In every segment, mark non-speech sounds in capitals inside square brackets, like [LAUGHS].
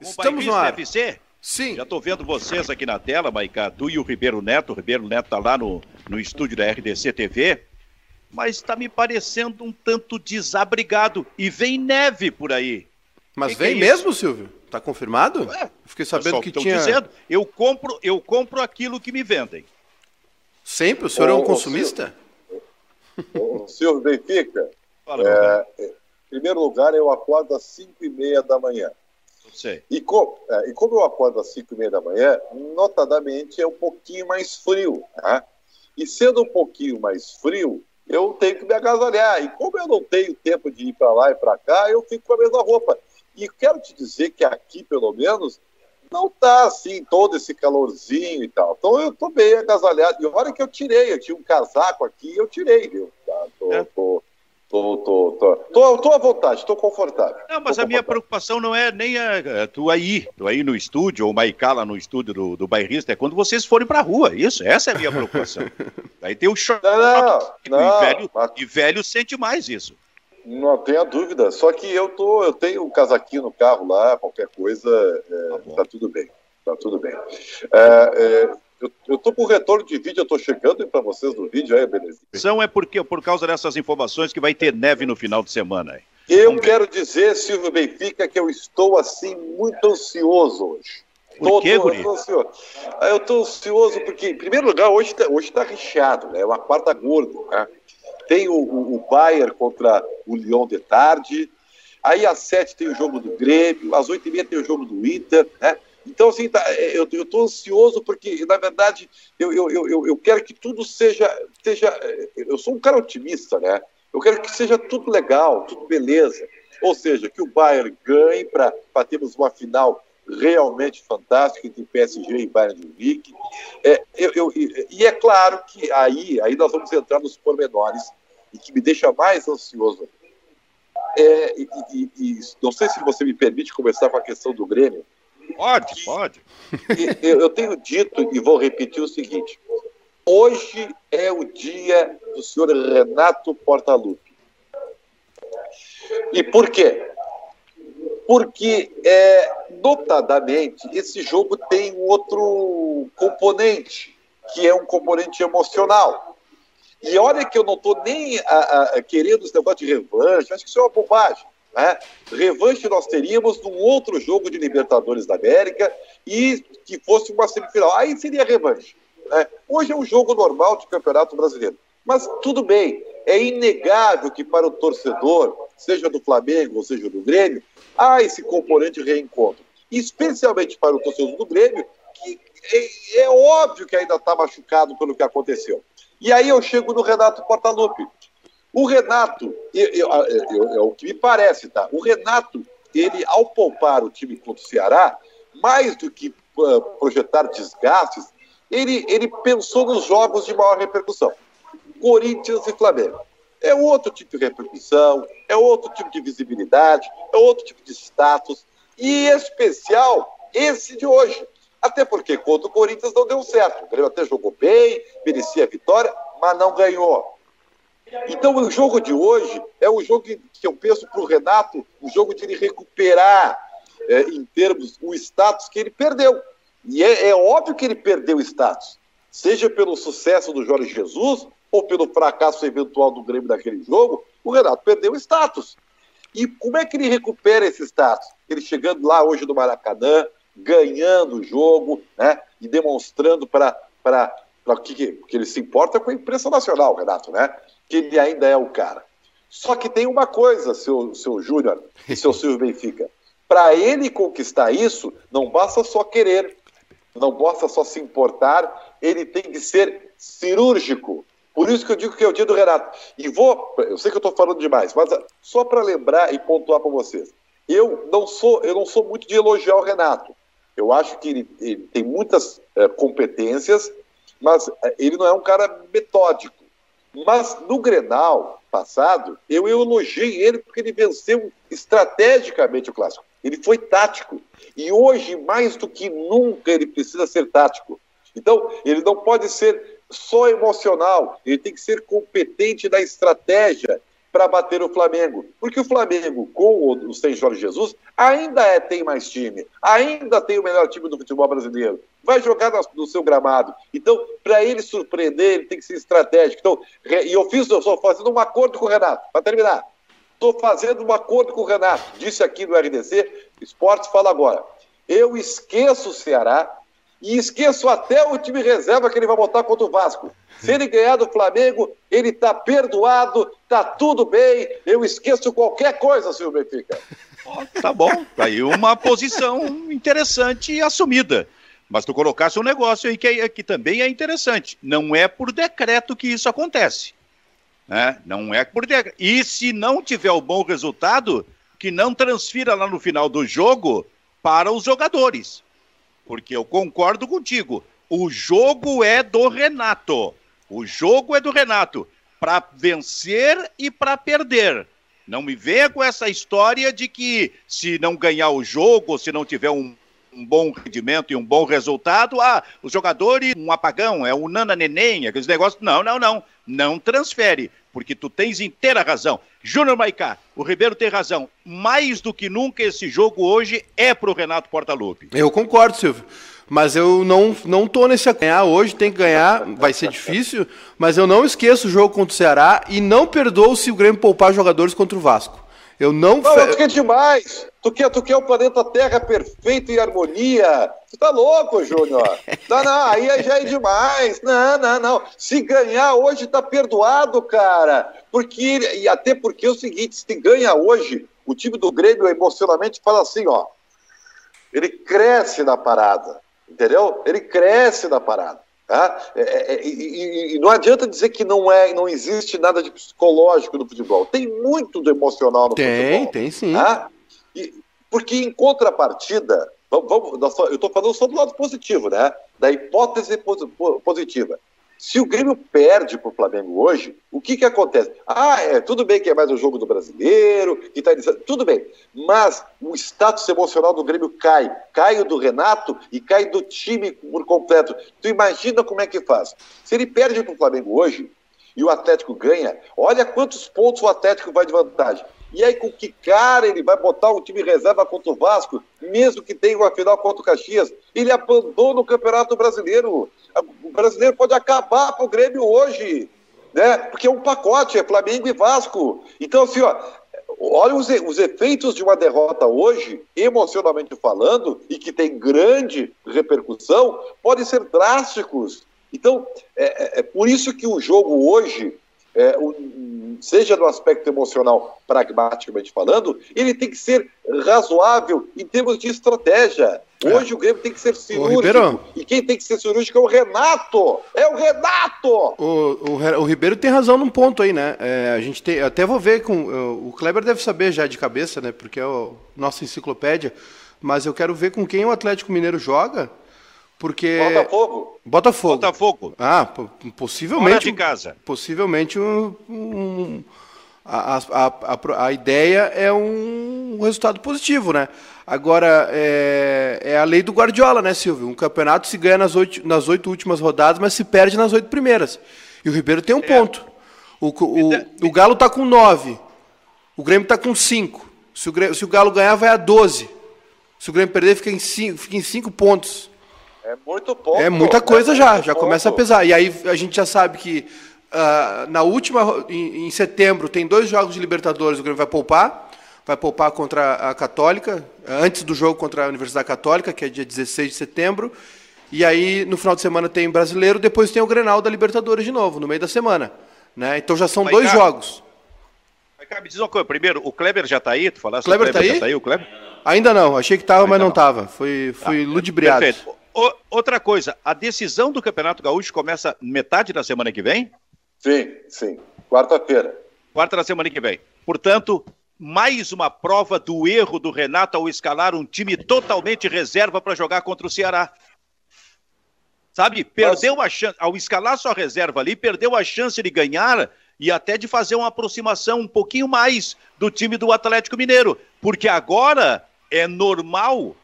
Estamos no ar. FC? Sim. Já estou vendo vocês aqui na tela, Maica, tu e o Ribeiro Neto. O Ribeiro Neto está lá no, no estúdio da RDC TV. Mas está me parecendo um tanto desabrigado. E vem neve por aí. Mas Que que vem é mesmo, Silvio? Tá confirmado? É, Fiquei sabendo que tinha. dizendo, eu compro, eu compro aquilo que me vendem. Sempre? O senhor é um Ô, ô, consumista? O Silvio Benfica, Fala, é, em primeiro lugar, eu acordo às 5 e meia da manhã. Sei. E, co- é, e como eu acordo às 5 e meia da manhã, notadamente é um pouquinho mais frio. Né? E sendo um pouquinho mais frio, eu tenho que me agasalhar. E como eu não tenho tempo de ir para lá e para cá, eu fico com a mesma roupa. E quero te dizer que aqui, pelo menos, não tá assim, todo esse calorzinho e tal. Então eu tô bem agasalhado. E olha que eu tirei, eu tinha um casaco aqui eu tirei, viu? Tá? Tô, É. tô, tô, tô, tô, tô, tô à vontade, tô confortável. Não, mas Tô a minha preocupação não é nem a, a tu aí, tu aí no estúdio, ou Maicá lá no estúdio do, do bairrista, é quando vocês forem pra rua. Isso, essa é a minha preocupação. [LAUGHS] Aí tem o choque. Não, não, e, velho, mas- e velho sente mais isso. Não tenha dúvida. Só que eu tô, eu tenho um casaquinho no carro lá, qualquer coisa, é, Tá tá tudo bem. Tá tudo bem. É, é, eu, eu tô com retorno de vídeo, eu tô chegando para vocês no vídeo, aí, beleza. São é porque, por causa dessas informações que vai ter neve no final de semana. aí. Eu quero dizer, Silvio Benfica, que eu estou assim muito ansioso hoje. Por Tô- quê, tô- guri? eu tô ansioso. Ah, Eu estou ansioso porque, em primeiro lugar, hoje está hoje tá recheado, né? É uma quarta gorda. Né? Tem o, o, o Bayern contra o Lyon de tarde. Aí às sete tem o jogo do Grêmio, às oito e meia tem o jogo do Inter, né? Então, assim, tá, eu estou ansioso porque, na verdade, eu, eu, eu, eu- quero que tudo seja, seja. Eu sou um cara otimista, né? Eu quero que seja tudo legal, tudo beleza. Ou seja, que o Bayern ganhe para termos uma final realmente fantástica entre PSG e Bayern de Munique. É, eu, eu- e é claro que aí, aí nós vamos entrar nos pormenores e que me deixa mais ansioso. É, e, e- e não sei se você me permite começar com a questão do Grêmio. Pode, pode. E eu, tenho dito e vou repetir o seguinte: hoje é o dia do senhor Renato Portaluppi. E por quê? Porque, é, notadamente, esse jogo tem um outro componente, que é um componente emocional. E olha que eu não estou nem a- a- querendo esse negócio de revanche, acho que isso é uma bobagem. Né? Revanche nós teríamos num outro jogo de Libertadores da América e que fosse uma semifinal. Aí seria revanche. né? Hoje é um jogo normal de Campeonato Brasileiro. Mas tudo bem, é inegável que para o torcedor, seja do Flamengo ou seja do Grêmio, há esse componente reencontro. Especialmente para o torcedor do Grêmio, que é, é óbvio que ainda está machucado pelo que aconteceu. E aí eu chego no Renato Portaluppi. O Renato, eu- eu- eu- é o que me parece, tá? O Renato, ele, ao poupar o time contra o Ceará, mais do que ah, projetar desgastes, ele, ele pensou nos jogos de maior repercussão. Corinthians e Flamengo. É outro tipo de repercussão, é outro tipo de visibilidade, é outro tipo de status, e em especial esse de hoje. Até porque contra o Corinthians não deu certo. O Grêmio até jogou bem, merecia a vitória, mas não ganhou. Então, o jogo de hoje é um jogo que eu penso para o Renato, um jogo de ele recuperar, é, em termos, o status que ele perdeu. E é, é óbvio que ele perdeu o status, seja pelo sucesso do Jorge Jesus ou pelo fracasso eventual do Grêmio naquele jogo, o Renato perdeu o status. E como é que ele recupera esse status? Ele chegando lá hoje no Maracanã, ganhando o jogo, né? E demonstrando para o que, que, que ele se importa com a imprensa nacional, Renato, né? Que ele ainda é o cara. Só que tem uma coisa, seu, seu Júnior e [LAUGHS] seu Silvio Benfica. Para ele conquistar isso, não basta só querer, não basta só se importar, ele tem que ser cirúrgico. Por isso que eu digo que é o dia do Renato. E vou, eu sei que eu estou falando demais, mas ah, só para lembrar e pontuar para vocês. Eu não sou, eu não sou muito de elogiar o Renato. Eu acho que ele, ele tem muitas eh, competências, mas eh, ele não é um cara metódico. Mas no Grenal passado, eu, elogiei ele porque ele venceu estrategicamente o clássico. Ele foi tático. E hoje, mais do que nunca, ele precisa ser tático. Então, ele não pode ser só emocional, ele tem que ser competente na estratégia para bater o Flamengo. Porque o Flamengo, com o, sem Jorge Jesus, ainda é, tem mais time, ainda tem o melhor time do futebol brasileiro. Vai jogar no, no seu gramado. Então, para ele surpreender, ele tem que ser estratégico. Então, e eu fiz, eu estou fazendo um acordo com o Renato, para terminar. Estou fazendo um acordo com o Renato. Disse aqui no RDC, Esportes fala agora. Eu esqueço o Ceará e esqueço até o time reserva que ele vai botar contra o Vasco. Se ele ganhar do Flamengo, ele está perdoado, está tudo bem. Eu esqueço qualquer coisa, senhor Benfica. Tá bom, tá aí uma posição interessante e assumida. Mas tu colocasse um negócio aí que, é, que também é interessante. Não é por decreto que isso acontece. Né? Não é por decreto. E se não tiver o bom resultado, que não transfira lá no final do jogo para os jogadores. Porque eu concordo contigo. O jogo é do Renato. O jogo é do Renato para vencer e para perder. Não me venha com essa história de que se não ganhar o jogo, se não tiver um, um bom rendimento e um bom resultado, ah, os jogadores, um apagão, é um nana neném, aqueles negócios. Não, não, não. Não transfere, porque tu tens inteira razão. Júnior Maicá, o Ribeiro tem razão. Mais do que nunca esse jogo hoje é pro Renato Portaluppi. Eu concordo, Silvio. Mas eu não, não tô nesse ganhar hoje, tem que ganhar, vai ser difícil, mas eu não esqueço o jogo contra o Ceará e não perdoo se o Grêmio poupar jogadores contra o Vasco. Eu não. Não, fe... tu quer demais! Tu quer, tu quer o planeta Terra perfeito em harmonia. Tu tá louco, Júnior? [LAUGHS] não, não, aí já é demais. Não, não, não. Se ganhar hoje, tá perdoado, cara. Porque, e até porque é o seguinte: se ganha hoje, o time do Grêmio emocionalmente fala assim, ó. Ele cresce na parada entendeu? Ele cresce na parada. Tá? É, é, é e, e, não adianta dizer que não é, não existe nada de psicológico no futebol. Tem muito do emocional no tem, futebol. Tem, tem sim. Tá? E, porque em contrapartida, vamos, vamos, eu estou falando só do lado positivo, né? Da hipótese positiva. Se o Grêmio perde para o Flamengo hoje, o que, que acontece? Ah, é tudo bem que é mais um jogo do brasileiro, que tá, tudo bem, mas o status emocional do Grêmio cai. Cai o do Renato e cai do time por completo. Tu imagina como é que faz. Se ele perde para o Flamengo hoje e o Atlético ganha, olha quantos pontos o Atlético vai de vantagem. E aí, com que cara ele vai botar o time reserva contra o Vasco, mesmo que tenha uma final contra o Caxias? Ele abandona o Campeonato Brasileiro. O brasileiro pode acabar para o Grêmio hoje, né? Porque é um pacote, é Flamengo e Vasco. Então, assim, ó, olha os, os efeitos de uma derrota hoje, emocionalmente falando, e que tem grande repercussão, podem ser drásticos. Então, é, é, é por isso que o jogo hoje é, seja no aspecto emocional, pragmaticamente falando, ele tem que ser razoável em termos de estratégia. É. Hoje é. o Grêmio tem que ser cirúrgico. E quem tem que ser cirúrgico é o Renato! É o Renato! O, o, o Ribeiro tem razão num ponto aí, né? É, a gente tem, até vou ver com. O Kleber deve saber já de cabeça, né? Porque é o nossa enciclopédia. Mas eu quero ver com quem o Atlético Mineiro joga porque. Botafogo. Botafogo. Botafogo. Ah, possivelmente. Fora de casa. Possivelmente um, um a, a, a, a, ideia é um resultado positivo, né? Agora, é, é, a lei do Guardiola, né, Silvio? Um campeonato se ganha nas oito, nas oito últimas rodadas, mas se perde nas oito primeiras. E o Ribeiro tem um é. ponto. O, o, o Galo está com nove. O Grêmio está com cinco. Se o, se o Galo ganhar, vai a doze. Se o Grêmio perder, fica em cinco, fica em cinco pontos. É muito pouco. É muita coisa é já, já pouco. começa a pesar. E aí a gente já sabe que uh, na última, em, em, setembro, tem dois jogos de Libertadores, o Grêmio vai poupar. Vai poupar contra a Católica, antes do jogo contra a Universidade Católica, que é dia 16 de setembro. E aí, no final de semana, tem brasileiro, depois tem o Grenal da Libertadores de novo, no meio da semana. Né? Então já são Vai dois cá. jogos. Me diz uma coisa. Primeiro, o Kleber já está aí? Tu falaste Kleber, Kleber tá aí? Tá aí o Kleber? Ainda não, achei que estava, mas não estava. Fui, fui tá. ludibriado. Perfeito. O, outra coisa, a decisão do Campeonato Gaúcho começa metade da semana que vem? Sim, sim. Quarta-feira. Quarta da semana que vem. Portanto, mais uma prova do erro do Renato ao escalar um time totalmente reserva para jogar contra o Ceará. Sabe, perdeu a chance, ao escalar sua reserva ali, perdeu a chance de ganhar e até de fazer uma aproximação um pouquinho mais do time do Atlético Mineiro, porque agora é normal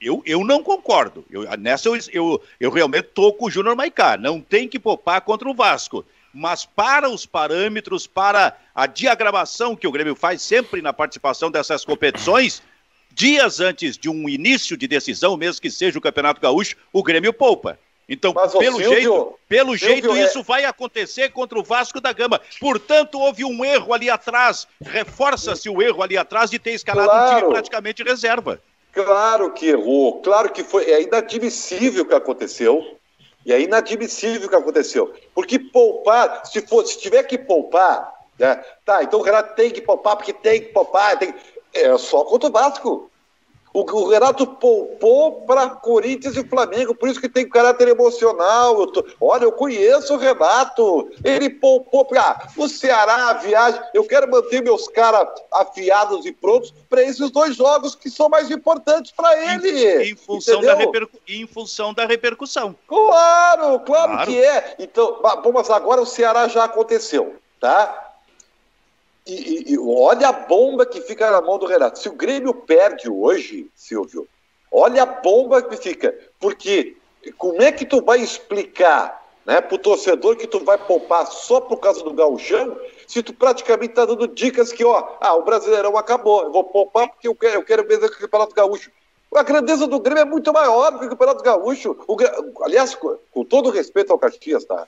eu, eu não concordo. Eu, nessa eu, eu, eu realmente estou com o Júnior Maicá. Não tem que poupar contra o Vasco. mas para os parâmetros, para a diagramação que o Grêmio faz sempre na participação dessas competições, dias antes de um início de decisão, mesmo que seja o Campeonato Gaúcho, o Grêmio poupa. Então, Mas, pelo Silvio, jeito, pelo Silvio, jeito é... isso vai acontecer contra o Vasco da Gama. Portanto, houve um erro ali atrás. Reforça-se o erro ali atrás de ter escalado claro. um time praticamente reserva. Claro que errou, claro que foi. É inadmissível o que aconteceu. E é inadmissível o que aconteceu. Porque poupar, se, for, se tiver que poupar, né, tá, então o Renato tem que poupar, porque tem que poupar, tem... é só contra o Vasco. O, o Renato poupou para Corinthians e Flamengo, por isso que tem caráter emocional. Eu tô, olha, eu conheço o Renato. Ele poupou para o Ceará, a viagem. Eu quero manter meus caras afiados e prontos para esses dois jogos que são mais importantes para ele. Em, em função em função da repercussão. Claro, claro, claro, que é. Então, bom, mas agora o Ceará já aconteceu, tá? E, e, olha a bomba que fica na mão do Renato. Se o Grêmio perde hoje, Silvio, olha a bomba que fica. Porque como é que tu vai explicar né, para o torcedor que tu vai poupar só por causa do gauchão, se tu praticamente está dando dicas que, ó, ah, o Brasileirão acabou, eu vou poupar porque eu quero, eu quero ver o Campeonato Gaúcho. A grandeza do Grêmio é muito maior do que o Campeonato Gaúcho. O, aliás, com todo respeito ao Caxias, tá?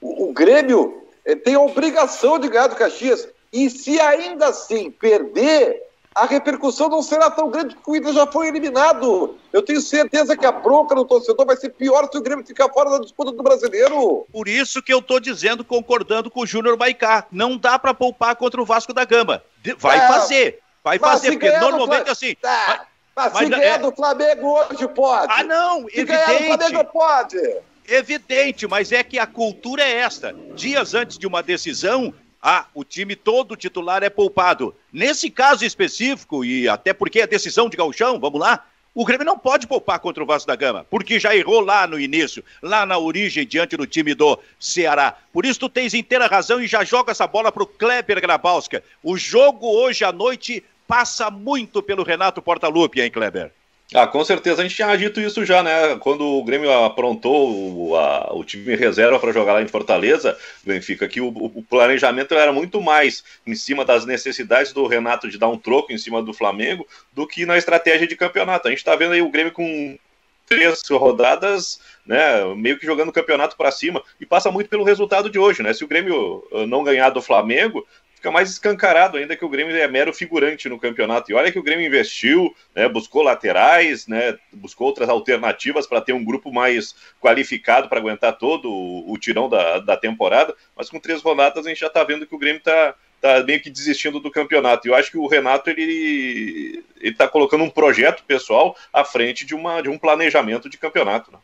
O, o Grêmio eh, tem a obrigação de ganhar do Caxias. E se ainda assim perder, a repercussão não será tão grande porque o Inter já foi eliminado. Eu tenho certeza que a bronca do torcedor vai ser pior se o Grêmio ficar fora da disputa do brasileiro. Por isso que eu estou dizendo, concordando com o Júnior Maicá. Não dá para poupar contra o Vasco da Gama. Vai é, fazer. Vai fazer, porque normalmente assim. Tá. Mas, mas se ganhar é... do Flamengo hoje pode. Ah, não, se evidente. ganhar do Flamengo pode. Evidente, mas é que a cultura é esta. Dias antes de uma decisão, ah, o time todo titular é poupado. Nesse caso específico, e até porque é decisão de galchão, vamos lá, o Grêmio não pode poupar contra o Vasco da Gama, porque já errou lá no início, lá na origem, diante do time do Ceará. Por isso tu tens inteira razão e já joga essa bola pro Kleber Grabowska. O jogo hoje à noite passa muito pelo Renato Portaluppi, hein, Kleber? Ah, com certeza. A gente tinha dito isso já, né? Quando o Grêmio aprontou o, a, o time reserva para jogar lá em Fortaleza, Benfica, que o, o, planejamento era muito mais em cima das necessidades do Renato de dar um troco em cima do Flamengo do que na estratégia de campeonato. A gente está vendo aí o Grêmio com três rodadas, né, meio que jogando o campeonato para cima, e passa muito pelo resultado de hoje, né? Se o Grêmio ah, não ganhar do Flamengo, fica mais escancarado ainda que o Grêmio é mero figurante no campeonato. E olha que o Grêmio investiu, né, buscou laterais, né, buscou outras alternativas para ter um grupo mais qualificado para aguentar todo o, o tirão da, da temporada, mas com três rodadas a gente já está vendo que o Grêmio está tá meio que desistindo do campeonato. E eu acho que o Renato ele ele está colocando um projeto pessoal à frente de uma de um planejamento de campeonato. Né?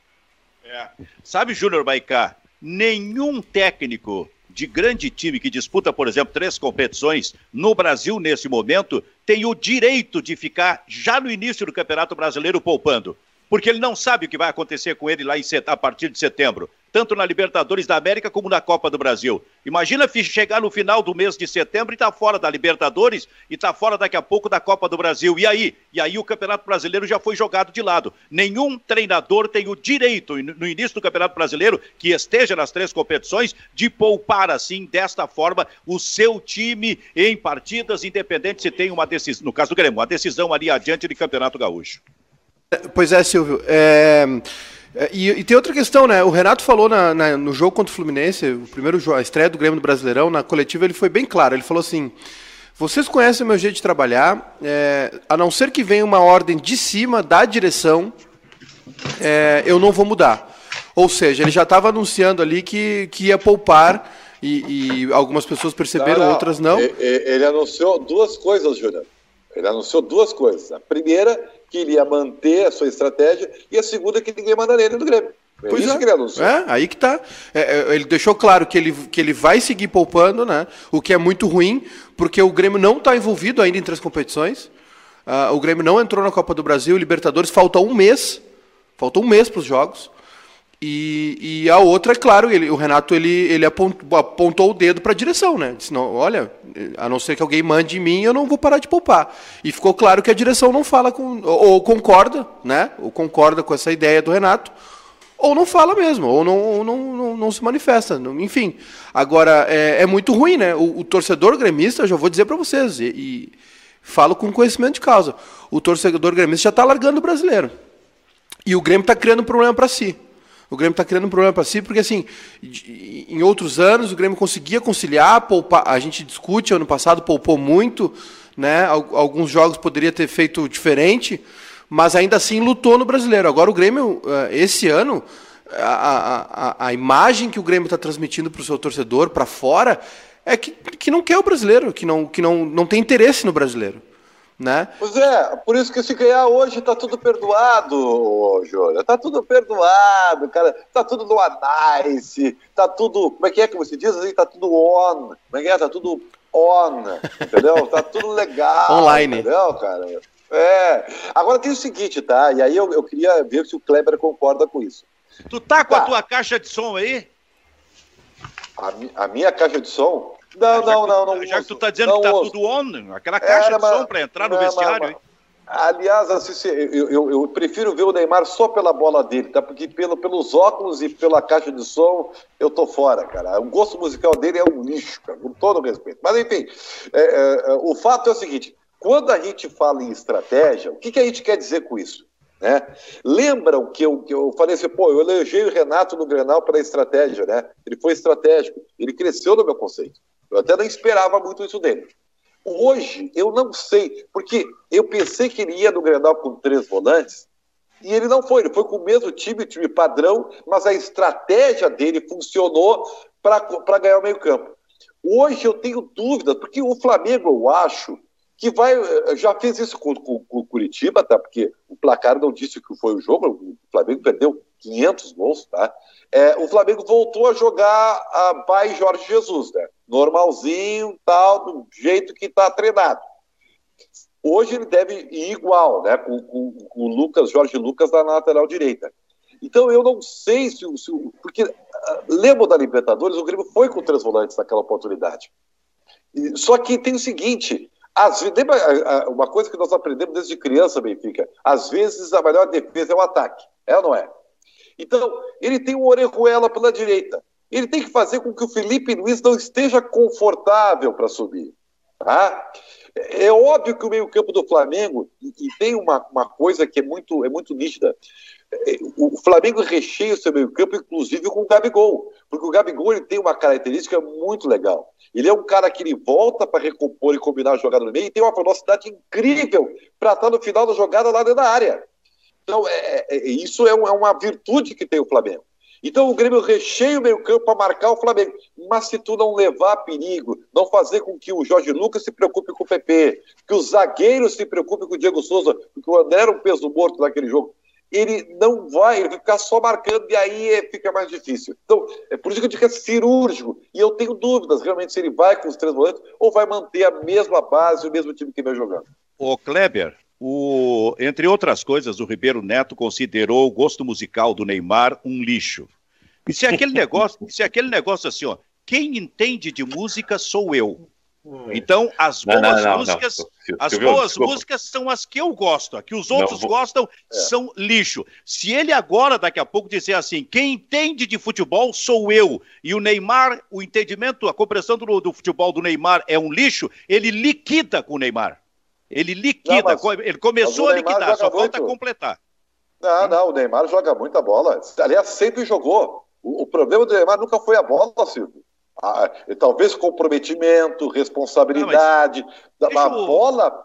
É. Sabe, Júnior Baicá, nenhum técnico de grande time que disputa, por exemplo, três competições no Brasil nesse momento, tem o direito de ficar já no início do Campeonato Brasileiro poupando. Porque ele não sabe o que vai acontecer com ele lá em a partir de setembro tanto na Libertadores da América como na Copa do Brasil. Imagina chegar no final do mês de setembro e tá fora da Libertadores e tá fora daqui a pouco da Copa do Brasil. E aí? E aí o Campeonato Brasileiro já foi jogado de lado. Nenhum treinador tem o direito, no início do Campeonato Brasileiro, que esteja nas três competições, de poupar assim, desta forma, o seu time em partidas, independente se tem uma decisão, no caso do Grêmio, uma decisão ali adiante de Campeonato Gaúcho. Pois é, Silvio. É... É, e, e, tem outra questão, né? O Renato falou na, na, no jogo contra o Fluminense, o primeiro jogo, a estreia do Grêmio do Brasileirão, na coletiva ele foi bem claro. Ele falou assim: vocês conhecem o meu jeito de trabalhar, é, a não ser que venha uma ordem de cima da direção, é, eu não vou mudar. Ou seja, ele já estava anunciando ali que, que ia poupar e, e algumas pessoas perceberam, não, não. outras não. Ele, ele anunciou duas coisas, Júnior. Ele anunciou duas coisas. A primeira que iria manter a sua estratégia, e a segunda que ninguém manda nele do Grêmio. É pois isso é. que ele. É, aí que tá. É, é, ele deixou claro que ele, que ele vai seguir poupando, né? O que é muito ruim, porque o Grêmio não está envolvido ainda em três competições. Uh, o Grêmio não entrou na Copa do Brasil, Libertadores, falta um mês. Falta um mês para os jogos. E, e, a outra, é claro, ele, o Renato ele, ele apontou, apontou o dedo para a direção, né? Disse, não, olha, a não ser que alguém mande em mim, eu não vou parar de poupar. E ficou claro que a direção não fala com, ou, ou concorda, né? Ou concorda com essa ideia do Renato, ou não fala mesmo, ou não, ou não, não, não, se manifesta. Enfim, agora é, é muito ruim, né? O, o, torcedor gremista, eu já vou dizer para vocês, e, e, falo com conhecimento de causa, o torcedor gremista já está largando o brasileiro. E o Grêmio está criando um problema para si. O Grêmio está criando um problema para si, porque assim, em outros anos o Grêmio conseguia conciliar, poupar, a gente discute, ano passado poupou muito, né? Alguns jogos poderia ter feito diferente, mas ainda assim lutou no brasileiro. Agora o Grêmio, eh, esse ano, a, a, a imagem que o Grêmio está transmitindo para o seu torcedor, para fora, é que, que não quer o brasileiro, que não, que não, não tem interesse no brasileiro. Né? Pois é, por isso que se ganhar hoje tá tudo perdoado, Júlio. Tá tudo perdoado, cara. Tá tudo no Anice, tá tudo. Como é que é que você diz assim? Tá tudo on. Como é que é? Tá tudo on. Entendeu? Tá tudo legal. Online. Entendeu, cara? É. Agora tem o seguinte, tá? E aí eu, eu queria ver se o Kleber concorda com isso. Tu tá com tá. a tua caixa de som aí? A, a minha caixa de som? Não, não, não, não. Já que tu tá dizendo que tá uso. tudo on, aquela caixa Era, de som para entrar no vestiário, hein? Aliás, assim, eu, eu, eu, prefiro ver o Neymar só pela bola dele, tá? Porque pelo, pelos óculos e pela caixa de som, eu tô fora, cara. O gosto musical dele é um lixo, cara, com todo respeito. Mas, enfim, é, é, é, o fato é o seguinte: quando a gente fala em estratégia, o que, que a gente quer dizer com isso? Né? Lembram que eu, que eu falei assim, pô, eu elogiei o Renato no Grenal pela estratégia, né? Ele foi estratégico, ele cresceu no meu conceito. Eu até não esperava muito isso dele. Hoje, eu não sei, porque eu pensei que ele ia no Grenal com três volantes, e ele não foi, ele foi com o mesmo time, time padrão, mas a estratégia dele funcionou para ganhar o meio-campo. Hoje eu tenho dúvidas, porque o Flamengo, eu acho, que vai. Já fez isso com, com, com, o Curitiba, tá? Porque o placar não disse que foi o jogo, o Flamengo perdeu 500 gols, tá? É, o Flamengo voltou a jogar a pai Jorge Jesus, né? normalzinho, tal, do jeito que está treinado. Hoje ele deve ir igual, né, com, com, com, o Lucas, Jorge Lucas na lateral direita. Então eu não sei se, se porque uh, lembro da Libertadores, o Grêmio foi com três volantes naquela oportunidade. Só que tem o seguinte, às vezes, uma coisa que nós aprendemos desde criança, Benfica, às vezes a melhor defesa é o ataque, é ou não é? Então, ele tem o Orejuela pela direita ele tem que fazer com que o Felipe Luiz não esteja confortável para subir. Tá? É óbvio que o meio-campo do Flamengo, e, tem uma, uma coisa que é muito, é muito nítida. É, o Flamengo recheia o seu meio-campo, inclusive com o Gabigol, porque o Gabigol ele tem uma característica muito legal. Ele é um cara que ele volta para recompor e combinar a jogada no meio e tem uma velocidade incrível para estar no final da jogada lá dentro da área. Então, é, é, isso é, é uma virtude que tem o Flamengo. Então o Grêmio recheia o meio campo para marcar o Flamengo. Mas se tu não levar perigo, não fazer com que o Jorge Lucas se preocupe com o PP, que os zagueiros se preocupem com o Diego Souza, porque o André era um peso morto naquele jogo, ele não vai, ele vai ficar só marcando e aí é, fica mais difícil. Então, é por isso que eu digo que é cirúrgico. E eu tenho dúvidas realmente se ele vai com os três volantes ou vai manter a mesma base, o mesmo time que vem jogando. Ô Kleber, o, entre outras coisas, o Ribeiro Neto considerou o gosto musical do Neymar um lixo. E se aquele [LAUGHS] negócio, se aquele negócio assim, ó, quem entende de música sou eu. Então, as boas não, não, músicas, não, as boas músicas são as que eu gosto, a que os outros gostam é. são lixo. Se ele agora, daqui a pouco, disser assim, quem entende de futebol sou eu, e o Neymar, o entendimento, a compreensão do, do futebol do Neymar é um lixo, ele liquida com o Neymar. Ele liquida, não, ele começou a liquidar, só falta completar. Não, não, o Neymar joga muita bola. Aliás, sempre jogou. O, o problema do Neymar nunca foi a bola, Silvio. Ah, talvez comprometimento, responsabilidade. Não, a bola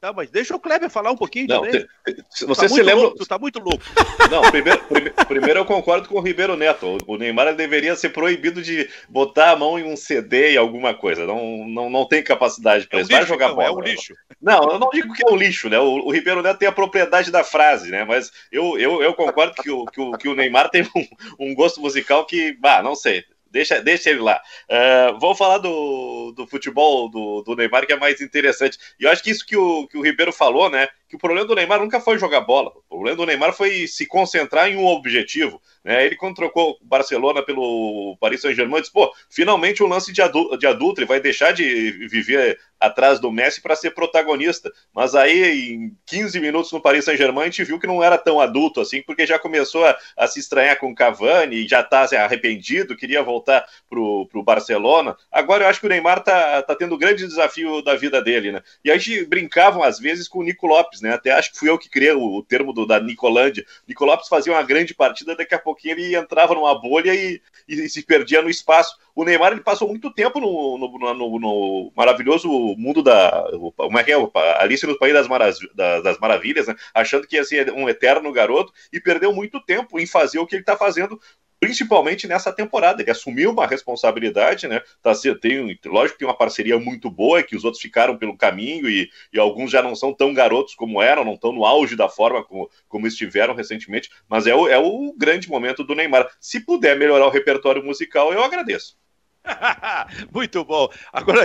Tá, mas deixa o Kleber falar um pouquinho não, também. Te, você tá se lembra. Louco, tu tá muito louco. [LAUGHS] Não, primeiro, prime, primeiro eu concordo com o Ribeiro Neto. O Neymar deveria ser proibido de botar a mão em um CD e alguma coisa. Não, não, não tem capacidade para é um isso. Vai jogar bola. É um lixo. Não, eu não digo que é um lixo, né? O, o, Ribeiro Neto tem a propriedade da frase, né? Mas eu, eu, eu concordo que o, que, o, que o Neymar tem um, um gosto musical que, bah, não sei. Deixa, deixa ele lá. Uh, vou falar do, do, do futebol do, do, Neymar que é mais interessante. E eu acho que isso que o, que o Ribeiro falou, né? Que o problema do Neymar nunca foi jogar bola. O problema do Neymar foi se concentrar em um objetivo. Né? Ele, quando trocou o Barcelona pelo Paris Saint-Germain, disse: pô, finalmente um lance de adulto, de adulto, ele vai deixar de viver atrás do Messi para ser protagonista. Mas aí, em 15 minutos no Paris Saint-Germain, a gente viu que não era tão adulto assim, porque já começou a, a se estranhar com o Cavani, já está arrependido, queria voltar para o Barcelona. Agora eu acho que o Neymar tá, tá tendo o um grande desafio da vida dele, né? E a gente brincavam às vezes com o Nico Lopes, né? Até acho que fui eu que criei o, o termo do, da Nicolândia. Nico Lopes fazia uma grande partida, daqui a pouquinho ele entrava numa bolha e, e, e se perdia no espaço. O Neymar ele passou muito tempo no, no, no, no maravilhoso mundo da. Como é que é? Alice no País das, das Maravilhas, né? Achando que ia ser um eterno garoto e perdeu muito tempo em fazer o que ele está fazendo principalmente nessa temporada. Ele assumiu uma responsabilidade, né? Tá, tem, lógico que tem uma parceria muito boa, que os outros ficaram pelo caminho e, e alguns já não são tão garotos como eram, não estão no auge da forma como, como estiveram recentemente, mas é o, é o grande momento do Neymar. Se puder melhorar o repertório musical, eu agradeço. [LAUGHS] Muito bom. Agora,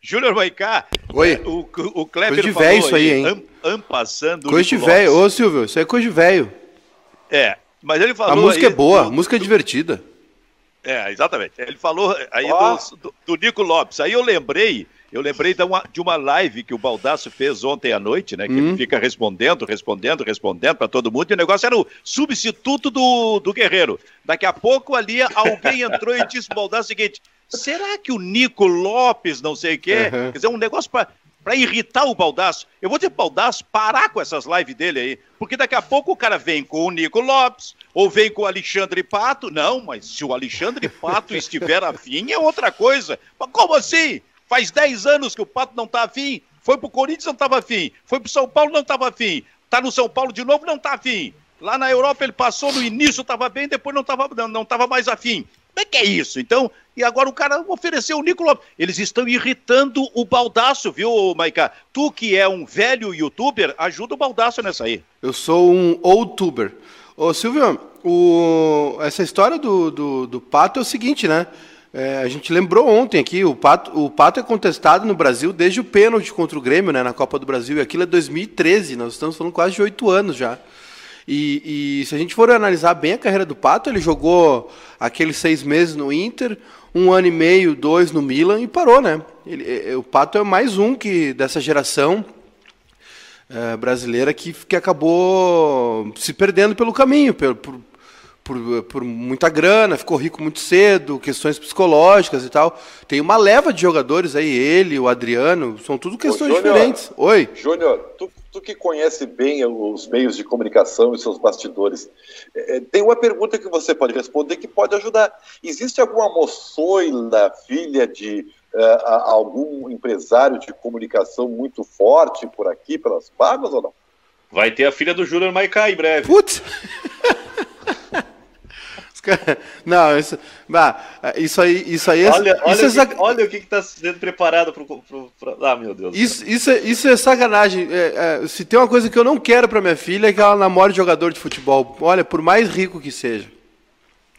Júnior Maicá. Oi. O, o Kleber coisa de velho isso aí, hein? Am, ampassando. Coisa de velho. Ô, Silvio, isso é coisa de velho. É, mas ele falou. A música aí, é boa, do, a música é divertida. É, exatamente. Ele falou aí oh. do, do, do, Nico Lopes. Aí eu lembrei, eu lembrei de uma, de uma live que o Baldaço fez ontem à noite, né? Que hum. ele fica respondendo, respondendo, respondendo para todo mundo. E o negócio era o substituto do, do Guerreiro. Daqui a pouco ali alguém entrou e disse pro Baldaço o seguinte: será que o Nico Lopes, não sei o quê? Uhum. Quer dizer, um negócio para para irritar o Baldaço. Eu vou dizer Baldaço parar com essas lives dele aí, porque daqui a pouco o cara vem com o Nico Lopes, ou vem com o Alexandre Pato. Não, mas se o Alexandre Pato estiver afim, é outra coisa. Mas como assim? Faz 10 anos que o Pato não tá afim. Foi pro Corinthians, não tava afim. Foi pro São Paulo, não tava afim. Tá no São Paulo de novo, não tá afim. Lá na Europa ele passou no início, estava bem, depois não estava não, não tava mais afim. Como é que é isso? Então, e agora o cara ofereceu o Nico Lopes. Eles estão irritando o Baldaço, viu, Maica? Tu que é um velho youtuber, ajuda o Baldaço nessa aí. Eu sou um outuber. Ô, Silvio, o... essa história do, do, do Pato é o seguinte, né? É, a gente lembrou ontem aqui, o Pato, o Pato é contestado no Brasil desde o pênalti contra o Grêmio, né, na Copa do Brasil, e aquilo é 2013, nós estamos falando quase de oito anos já. E, e, se a gente for analisar bem a carreira do Pato, ele jogou aqueles seis meses no Inter, um ano e meio, dois no Milan e parou, né? Ele, é, é, o Pato é mais um que dessa geração é, brasileira que, que acabou se perdendo pelo caminho, por, por, por, por, muita grana, ficou rico muito cedo, questões psicológicas e tal. Tem uma leva de jogadores aí, ele, o Adriano, são tudo questões Ô, Júnior, diferentes. Oi. Júnior, tu tu que conhece bem os meios de comunicação e seus bastidores, é, é, tem uma pergunta que você pode responder que pode ajudar. Existe alguma moçoila, filha de uh, algum empresário de comunicação muito forte por aqui, pelas Barras ou não? Vai ter a filha do Júnior Maicá em breve. Putz! [LAUGHS] [LAUGHS] Não, isso, isso aí, isso aí é, olha, isso olha, é sac... o, olha o que está sendo preparado para pro, Ah, meu Deus. Isso, isso, é, isso é sacanagem. É, é, se tem uma coisa que eu não quero para minha filha é que ela namore jogador de futebol. Olha, por mais rico que seja.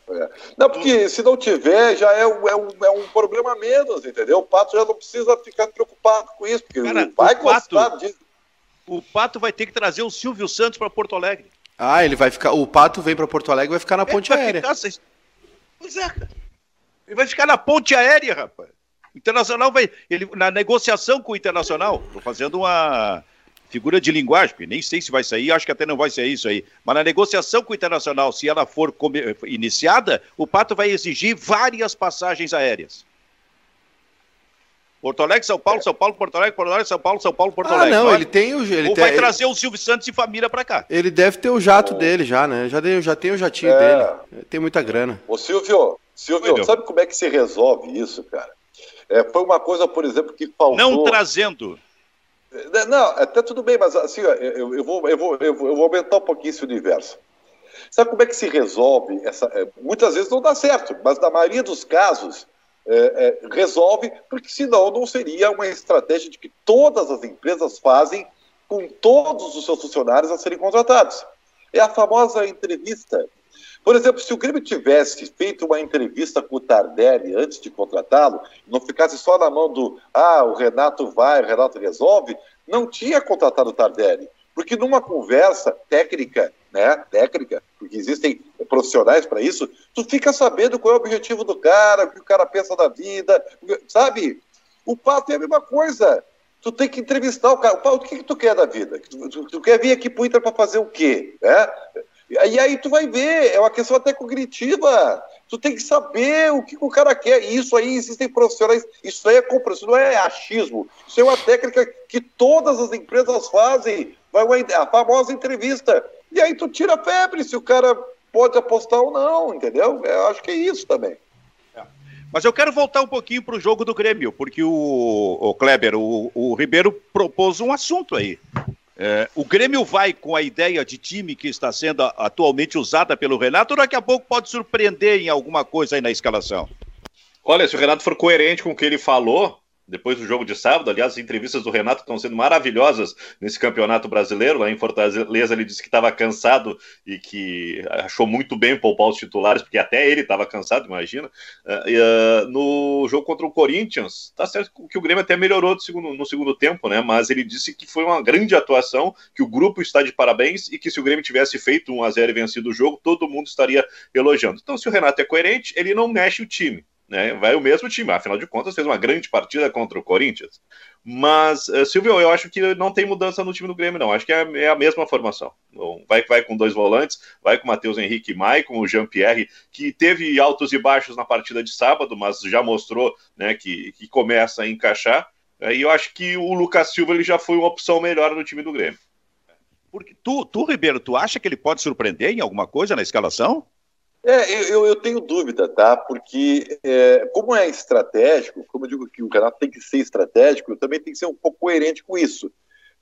É. Não, porque se não tiver, já é um, é, um, é um problema menos, entendeu? O Pato já não precisa ficar preocupado com isso, porque Cara, vai o Pato, disso. O Pato vai ter que trazer o Silvio Santos para Porto Alegre. Ah, ele vai ficar. O Pato vem para Porto Alegre e vai ficar na ponte aérea. Ficar, pois é, cara. Ele vai ficar na ponte aérea, rapaz. O Internacional vai. Ele, na negociação com o Internacional, estou fazendo uma figura de linguagem, porque nem sei se vai sair, acho que até não vai ser isso aí. Mas na negociação com o Internacional, se ela for iniciada, o Pato vai exigir várias passagens aéreas. Porto Alegre, São Paulo, São Paulo, Porto Alegre, Porto Alegre, São Paulo, São Paulo, Porto ah, Alegre. Ah, não, ele tem o. Ele Ou tem, vai trazer o Silvio Santos e família para cá. Ele deve ter o jato oh. dele já, né? Já, tem, já tem o jatinho é. dele. Tem muita grana. Ô, Silvio, Silvio, Oi, sabe como é que se resolve isso, cara? É, foi uma coisa, por exemplo, que faltou. Não trazendo. É, não, até tudo bem, mas assim, eu, eu, vou, eu, vou, eu, vou, eu vou aumentar um pouquinho esse universo. Sabe como é que se resolve essa. É, muitas vezes não dá certo, mas na maioria dos casos é, é, resolve, porque senão não seria uma estratégia de que todas as empresas fazem com todos os seus funcionários a serem contratados. É a famosa entrevista. Por exemplo, se o Grêmio tivesse feito uma entrevista com o Tardelli antes de contratá-lo, não ficasse só na mão do ah, o Renato vai, o Renato resolve, não tinha contratado o Tardelli. Porque numa conversa técnica, né, técnica, porque existem profissionais para isso, tu fica sabendo qual é o objetivo do cara, o que o cara pensa da vida, sabe? O Pato é a mesma coisa. Tu tem que entrevistar o cara. O Pato, o que, que tu quer da vida? Tu, tu, tu quer vir aqui pro Inter para fazer o quê? É? E aí tu vai ver, é uma questão até cognitiva. Tu tem que saber o que, que o cara quer. E isso aí existem profissionais. Isso aí é compreensão, não é achismo. Isso é uma técnica que todas as empresas fazem. Vai uma, a famosa entrevista. E aí tu tira a febre se o cara pode apostar ou não, entendeu? Eu acho que é isso também. É. Mas eu quero voltar um pouquinho para o jogo do Grêmio, porque o, o Kleber, o, o Ribeiro propôs um assunto aí. É, o Grêmio vai com a ideia de time que está sendo atualmente usada pelo Renato, ou daqui a pouco pode surpreender em alguma coisa aí na escalação? Olha, se o Renato for coerente com o que ele falou, depois do jogo de sábado. Aliás, as entrevistas do Renato estão sendo maravilhosas nesse campeonato brasileiro. Lá em Fortaleza, ele disse que estava cansado e que achou muito bem poupar os titulares, porque até ele estava cansado, imagina. Uh, uh, no jogo contra o Corinthians, tá certo que o Grêmio até melhorou segundo, no segundo tempo, né? Mas ele disse que foi uma grande atuação, que o grupo está de parabéns e que se o Grêmio tivesse feito um a 0 e vencido o jogo, todo mundo estaria elogiando. Então, se o Renato é coerente, ele não mexe o time né? Vai o mesmo time, afinal de contas, fez uma grande partida contra o Corinthians. Mas, uh, Silvio, eu acho que não tem mudança no time do Grêmio, não. Acho que é, é a mesma formação. Vai, vai com dois volantes, vai com o Matheus Henrique e Maicon, o Jean-Pierre, que teve altos e baixos na partida de sábado, mas já mostrou né, que, que começa a encaixar. E eu acho que o Lucas Silva ele já foi uma opção melhor no time do Grêmio. Porque tu, tu, Ribeiro, tu acha que ele pode surpreender em alguma coisa na escalação? É, eu, eu tenho dúvida, tá? Porque, é, como é estratégico, como eu digo que o canal tem que ser estratégico, também tem que ser um pouco coerente com isso.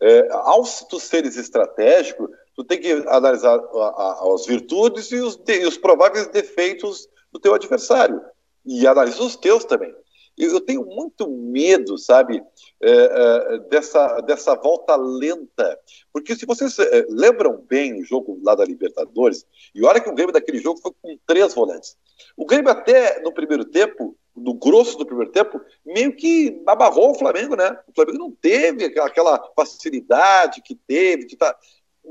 É, ao tu seres estratégico, tu tem que analisar a, a, as virtudes e os, de, os prováveis defeitos do teu adversário. E analisar os teus também. Eu tenho muito medo, sabe, é, é, dessa, dessa volta lenta. Porque se vocês é, lembram bem o jogo lá da Libertadores, e olha que o Grêmio daquele jogo foi com três volantes. O Grêmio até no primeiro tempo, no grosso do primeiro tempo, meio que abarrou o Flamengo, né? O Flamengo não teve aquela facilidade que teve, que tá...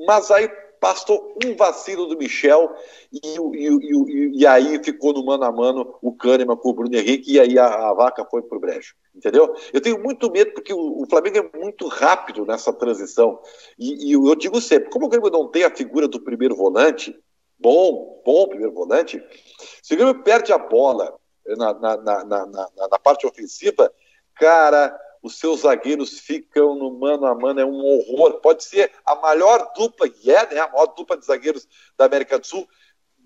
mas aí bastou um vacilo do Michel e, e, e, e, aí ficou no mano a mano o Kahneman com o Bruno Henrique e aí a, a vaca foi pro brejo, entendeu? Eu tenho muito medo porque o, o Flamengo é muito rápido nessa transição e, eu digo sempre, como o Grêmio não tem a figura do primeiro volante, bom, bom primeiro volante, se o Grêmio perde a bola na, na, na, na parte ofensiva, cara os seus zagueiros ficam no mano a mano, é um horror. Pode ser a maior dupla, e é né, a maior dupla de zagueiros da América do Sul,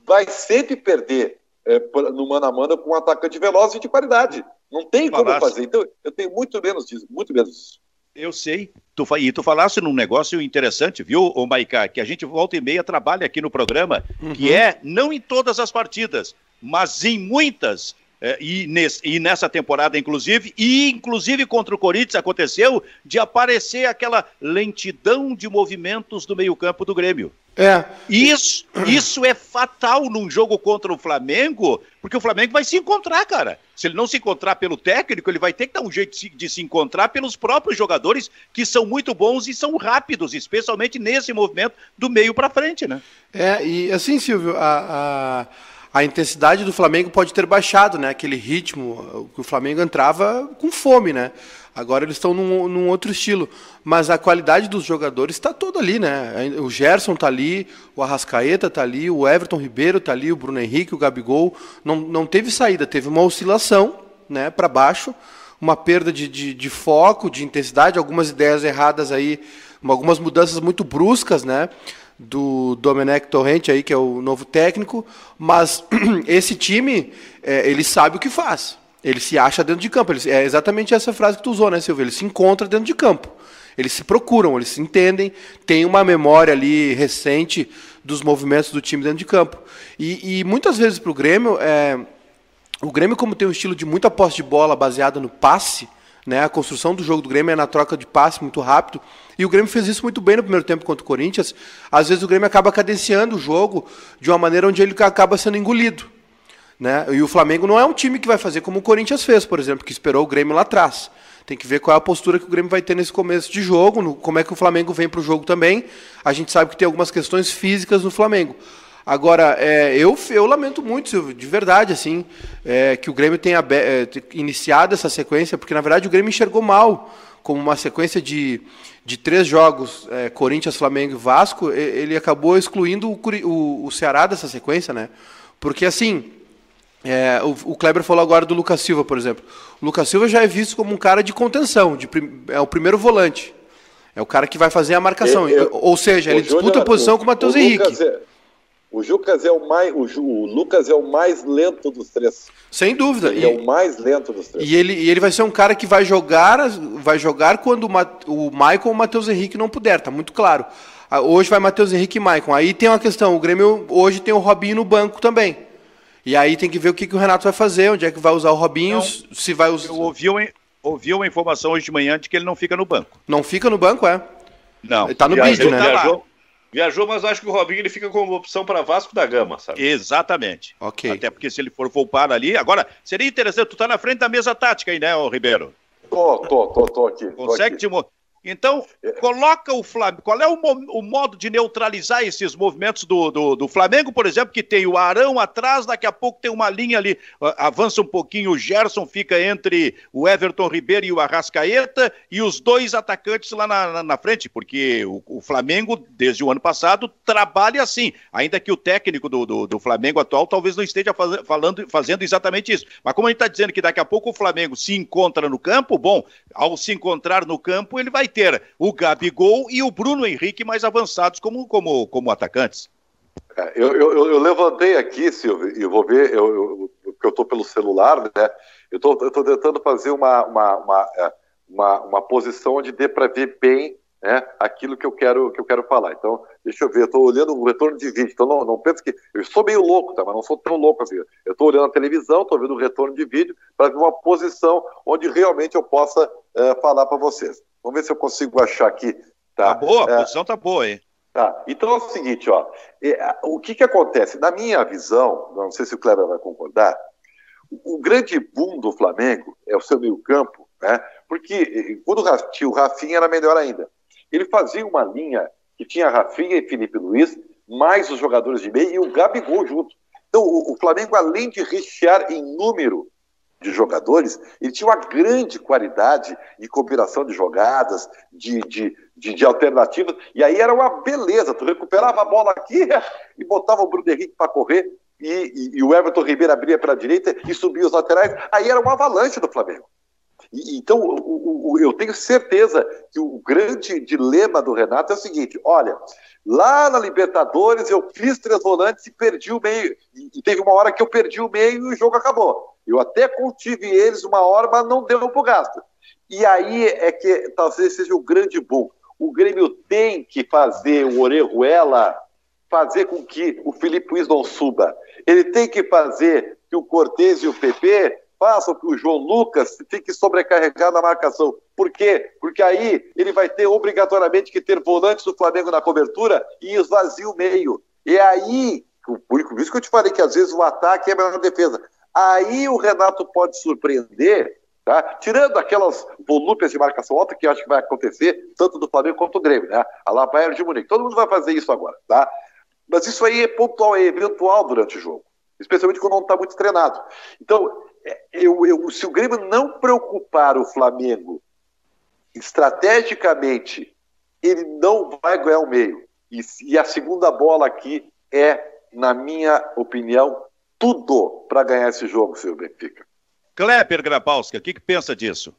vai sempre perder é, no mano a mano com um atacante veloz e de qualidade. Não tem como falasse. fazer. Então, eu tenho muito menos disso, muito menos disso. Eu sei. Tu, e tu falaste num negócio interessante, viu, ô Maiká, que a gente volta e meia trabalha aqui no programa, uhum. que é, não em todas as partidas, mas em muitas, e, nesse, e, nessa temporada, inclusive, e inclusive contra o Corinthians aconteceu de aparecer aquela lentidão de movimentos do meio-campo do Grêmio. É. Isso, isso é fatal num jogo contra o Flamengo, porque o Flamengo vai se encontrar, cara. Se ele não se encontrar pelo técnico, ele vai ter que dar um jeito de se encontrar pelos próprios jogadores que são muito bons e são rápidos, especialmente nesse movimento do meio para frente, né? É, e assim, Silvio, a... a a intensidade do Flamengo pode ter baixado, né? Aquele ritmo que o Flamengo entrava com fome, né? Agora eles estão num, num outro estilo. Mas a qualidade dos jogadores está toda ali, né? O Gerson está ali, o Arrascaeta está ali, o Everton Ribeiro está ali, o Bruno Henrique, o Gabigol. Não, não teve saída, teve uma oscilação né, para baixo, uma perda de, de, de foco, de intensidade, algumas ideias erradas aí, algumas mudanças muito bruscas, né? Do Domenech Torrente aí, que é o novo técnico, mas [CLEARS THROAT] esse time, é, ele sabe o que faz. Ele se acha dentro de campo. Ele, é exatamente essa frase que tu usou, né, Silvio? Ele se encontra dentro de campo. Eles se procuram, eles se entendem, tem uma memória ali recente dos movimentos do time dentro de campo. E, e muitas vezes para o Grêmio, é, o Grêmio, como tem um estilo de muita posse de bola baseada no passe, Né? A construção do jogo do Grêmio é na troca de passe muito rápido. E o Grêmio fez isso muito bem no primeiro tempo contra o Corinthians. Às vezes o Grêmio acaba cadenciando o jogo de uma maneira onde ele acaba sendo engolido. Né? E o Flamengo não é um time que vai fazer como o Corinthians fez, por exemplo, que esperou o Grêmio lá atrás. Tem que ver qual é a postura que o Grêmio vai ter nesse começo de jogo, no, como é que o Flamengo vem para o jogo também. A gente sabe que tem algumas questões físicas no Flamengo. Agora, é, eu, eu lamento muito, Silvio, de verdade, assim, é, que o Grêmio tenha é, iniciado essa sequência, porque na verdade o Grêmio enxergou mal como uma sequência de, de três jogos, é, Corinthians, Flamengo e Vasco, ele acabou excluindo o, o, o Ceará dessa sequência, né? Porque assim, é, o, o, Kleber falou agora do Lucas Silva, por exemplo. O Lucas Silva já é visto como um cara de contenção, de, é o primeiro volante. É o cara que vai fazer a marcação. Eu, eu, Ou seja, ele disputa a posição com o Matheus Henrique. É, o Lucas é o mais, o, o, Lucas é o mais lento dos três. Sem dúvida. Ele e, é o mais lento dos três. E ele, e ele vai ser um cara que vai jogar, vai jogar quando o, o Michael ou o Matheus Henrique não puder, tá muito claro. Ah, hoje vai Matheus Henrique e Maicon. Aí tem uma questão, o Grêmio hoje tem o Robinho no banco também. E aí tem que ver o que, que o Renato vai fazer, onde é que vai usar o Robinho, não, se vai usar. Eu ouvi uma, ouvi uma informação hoje de manhã de que ele não fica no banco. Não fica no banco, é? Não. Ele tá no vídeo, né? Viajou, viajou, mas acho que o Robinho ele fica como opção para Vasco da Gama, sabe? Exatamente. Ok. Até porque se ele for poupar ali. Agora, seria interessante, tu tá na frente da mesa tática aí, né, Ribeiro? Tô, tô, tô, tô aqui. Consegue tô aqui. te então, coloca o Flamengo. Qual é o, o, modo de neutralizar esses movimentos do, do, do, Flamengo, por exemplo, que tem o Arão atrás, daqui a pouco tem uma linha ali, avança um pouquinho, o Gerson fica entre o Everton Ribeiro e o Arrascaeta, e os dois atacantes lá na, na, na frente, porque o, o, Flamengo, desde o ano passado, trabalha assim. Ainda que o técnico do, do, do Flamengo atual talvez não esteja faz, falando, fazendo exatamente isso. Mas como a gente está dizendo que daqui a pouco o Flamengo se encontra no campo, bom, ao se encontrar no campo, ele vai ter o Gabigol e o Bruno Henrique mais avançados como, como, como atacantes. É, eu, eu, eu, levantei aqui, Silvio, e vou ver, eu, eu, eu estou pelo celular, né? Eu estou tentando fazer uma, uma, uma, é, uma, uma posição onde dê para ver bem né, aquilo que eu quero que eu quero falar. Então, deixa eu ver, eu estou olhando o retorno de vídeo. Então, não, não pense que. Eu sou meio louco, tá? Mas não sou tão louco assim. Eu estou olhando a televisão, estou vendo o retorno de vídeo para ver uma posição onde realmente eu possa é, falar para vocês. Vamos ver se eu consigo achar aqui. Tá, tá boa, a é, posição tá boa, hein? Tá. Então é o seguinte, ó. É, o que que acontece? Na minha visão, não sei se o Kleber vai concordar, o, grande boom do Flamengo é o seu meio-campo, né? Porque quando o Rafinha era melhor ainda. Ele fazia uma linha que tinha Rafinha e Felipe Luiz, mais os jogadores de meio e o Gabigol junto. Então, o, o Flamengo, além de rechear em número de jogadores, ele tinha uma grande qualidade de combinação de jogadas, de, de, de, de alternativas, e aí era uma beleza, tu recuperava a bola aqui [LAUGHS] e botava o Bruno Henrique para correr, e, e, e, o Everton Ribeiro abria para a direita e subia os laterais, aí era uma avalanche do Flamengo. E, então, o, o, eu tenho certeza que o grande dilema do Renato é o seguinte: olha, lá na Libertadores eu fiz três volantes e perdi o meio. E teve uma hora que eu perdi o meio e o jogo acabou. Eu até contive eles uma hora, mas não deu para o gasto. E aí é que talvez seja o grande boom. O Grêmio tem que fazer o Orejuela fazer com que o Felipe Luiz não suba. Ele tem que fazer que o Cortez e o PP façam que o João Lucas fique sobrecarregado na marcação. Por quê? Porque aí ele vai ter obrigatoriamente que ter volantes do Flamengo na cobertura e esvazia o meio. E aí, por isso que eu te falei que às vezes o ataque é melhor defesa. Aí o Renato pode surpreender, tá? tirando aquelas volúpias de marcação alta que eu acho que vai acontecer, tanto do Flamengo quanto do Grêmio, né? A lá Bayern de Munique. Todo mundo vai fazer isso agora, tá? Mas isso aí é pontual, é eventual durante o jogo, especialmente quando não está muito treinado. Então, é, eu, eu, se o Grêmio não preocupar o Flamengo estrategicamente, ele não vai ganhar o meio. E, e a segunda bola aqui é, na minha opinião, tudo para ganhar esse jogo, seu Benfica. Kleber Grabowski, o que, que pensa disso?